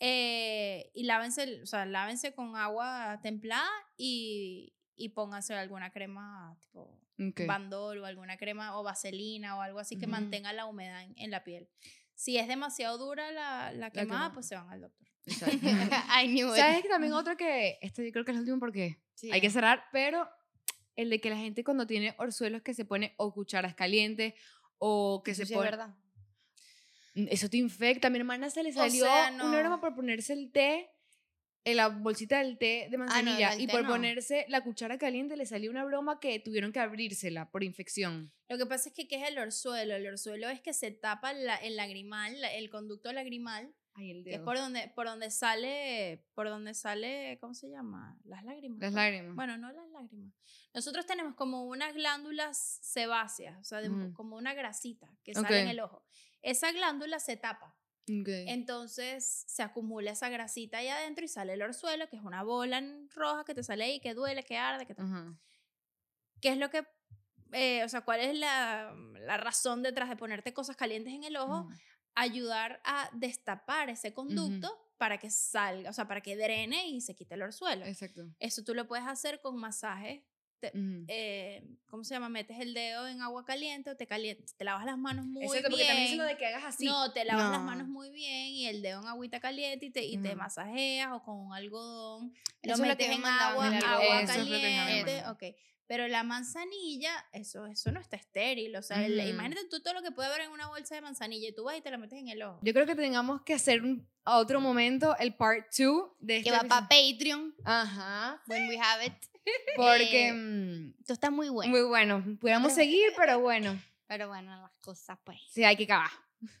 Eh, y lávense, o sea, lávense con agua templada y, y pónganse alguna crema tipo Ok. Bandol o alguna crema o vaselina o algo así que mantenga la humedad en, en la piel. Si es demasiado dura la, la quemada, quemada. pues se van al doctor. I knew it. ¿Sabes que también otro que... Este yo creo que es el último porque Sí. hay que cerrar, pero el de que la gente cuando tiene orzuelos que se pone o cucharas calientes o que Eso se sí es pone... verdad. Mm, Eso te infecta. A mi hermana se le O salió sea, un no. aroma por ponerse el té en la bolsita del té de manzanilla del y té por no. ponerse la cuchara caliente le salió una broma que tuvieron que abrírsela por infección. Lo que pasa es que, ¿qué es el orzuelo? El orzuelo es que se tapa la- el lagrimal, la- el conducto lagrimal, Ay, el que es dedo. por donde, por donde sale, por donde sale, ¿cómo se llama? Las lágrimas. Las ¿no? lágrimas. Bueno, no las lágrimas. Nosotros tenemos como unas glándulas sebáceas, o sea, de- como una grasita que sale en el ojo. Esa glándula se tapa. Ok. Entonces se acumula esa grasita ahí adentro y sale el orzuelo, que es una bola roja que te sale ahí, que duele, que arde, que. Ajá. ¿Qué es lo que, eh, o sea, cuál es la, la razón detrás de ponerte cosas calientes en el ojo? Ayudar a destapar ese conducto para que salga, o sea, para que drene y se quite el orzuelo. Exacto. Eso tú lo puedes hacer con masajes. Te- Ujú. eh, ¿Cómo se llama? Metes el dedo en agua caliente o te, caliente, te lavas las manos muy Exacto, porque bien. también es lo de que hagas así. No, te lavas las No. manos muy bien y el dedo en agüita caliente y te, y te Ujú. masajeas o con un algodón. Eso Lo es lo metes me en agua, el agua Eso lo caliente. ok. Pero la manzanilla, eso, eso no está estéril. O sea, el- Ujú. imagínate tú todo lo que puede haber en una bolsa de manzanilla y tú vas y te la metes en el ojo. Yo creo que tengamos que hacer un, a otro momento el part 2 de este Que va para. Patreon. Ajá. When we have it. Porque Eh, mm, Esto está muy bueno. muy bueno. Pudiéramos seguir, pero bueno, Pero bueno, las cosas pues. sí hay que acabar.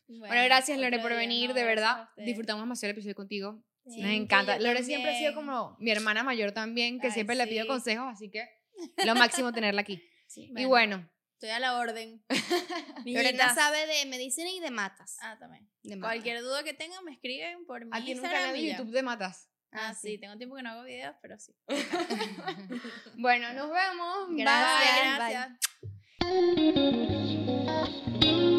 Bueno, gracias Lore por venir, no, de a verdad. Disfrutamos demasiado el episodio contigo. Sí, Nos encanta. Lore siempre ha sido también. como mi hermana mayor también, que Ay, siempre le pido sí. consejos, así que lo máximo tenerla aquí. Sí, Y bueno, Estoy a la orden. Lorena sabe de medicina y de matas. Ah, también. De matas. Cualquier duda que tengan, me escriben por mi en un Instagram canal de. YouTube de matas. Ah, sí. sí. tengo tiempo que no hago videos, pero sí. Bueno, nos vemos. Bye. Gracias. Bye, gracias.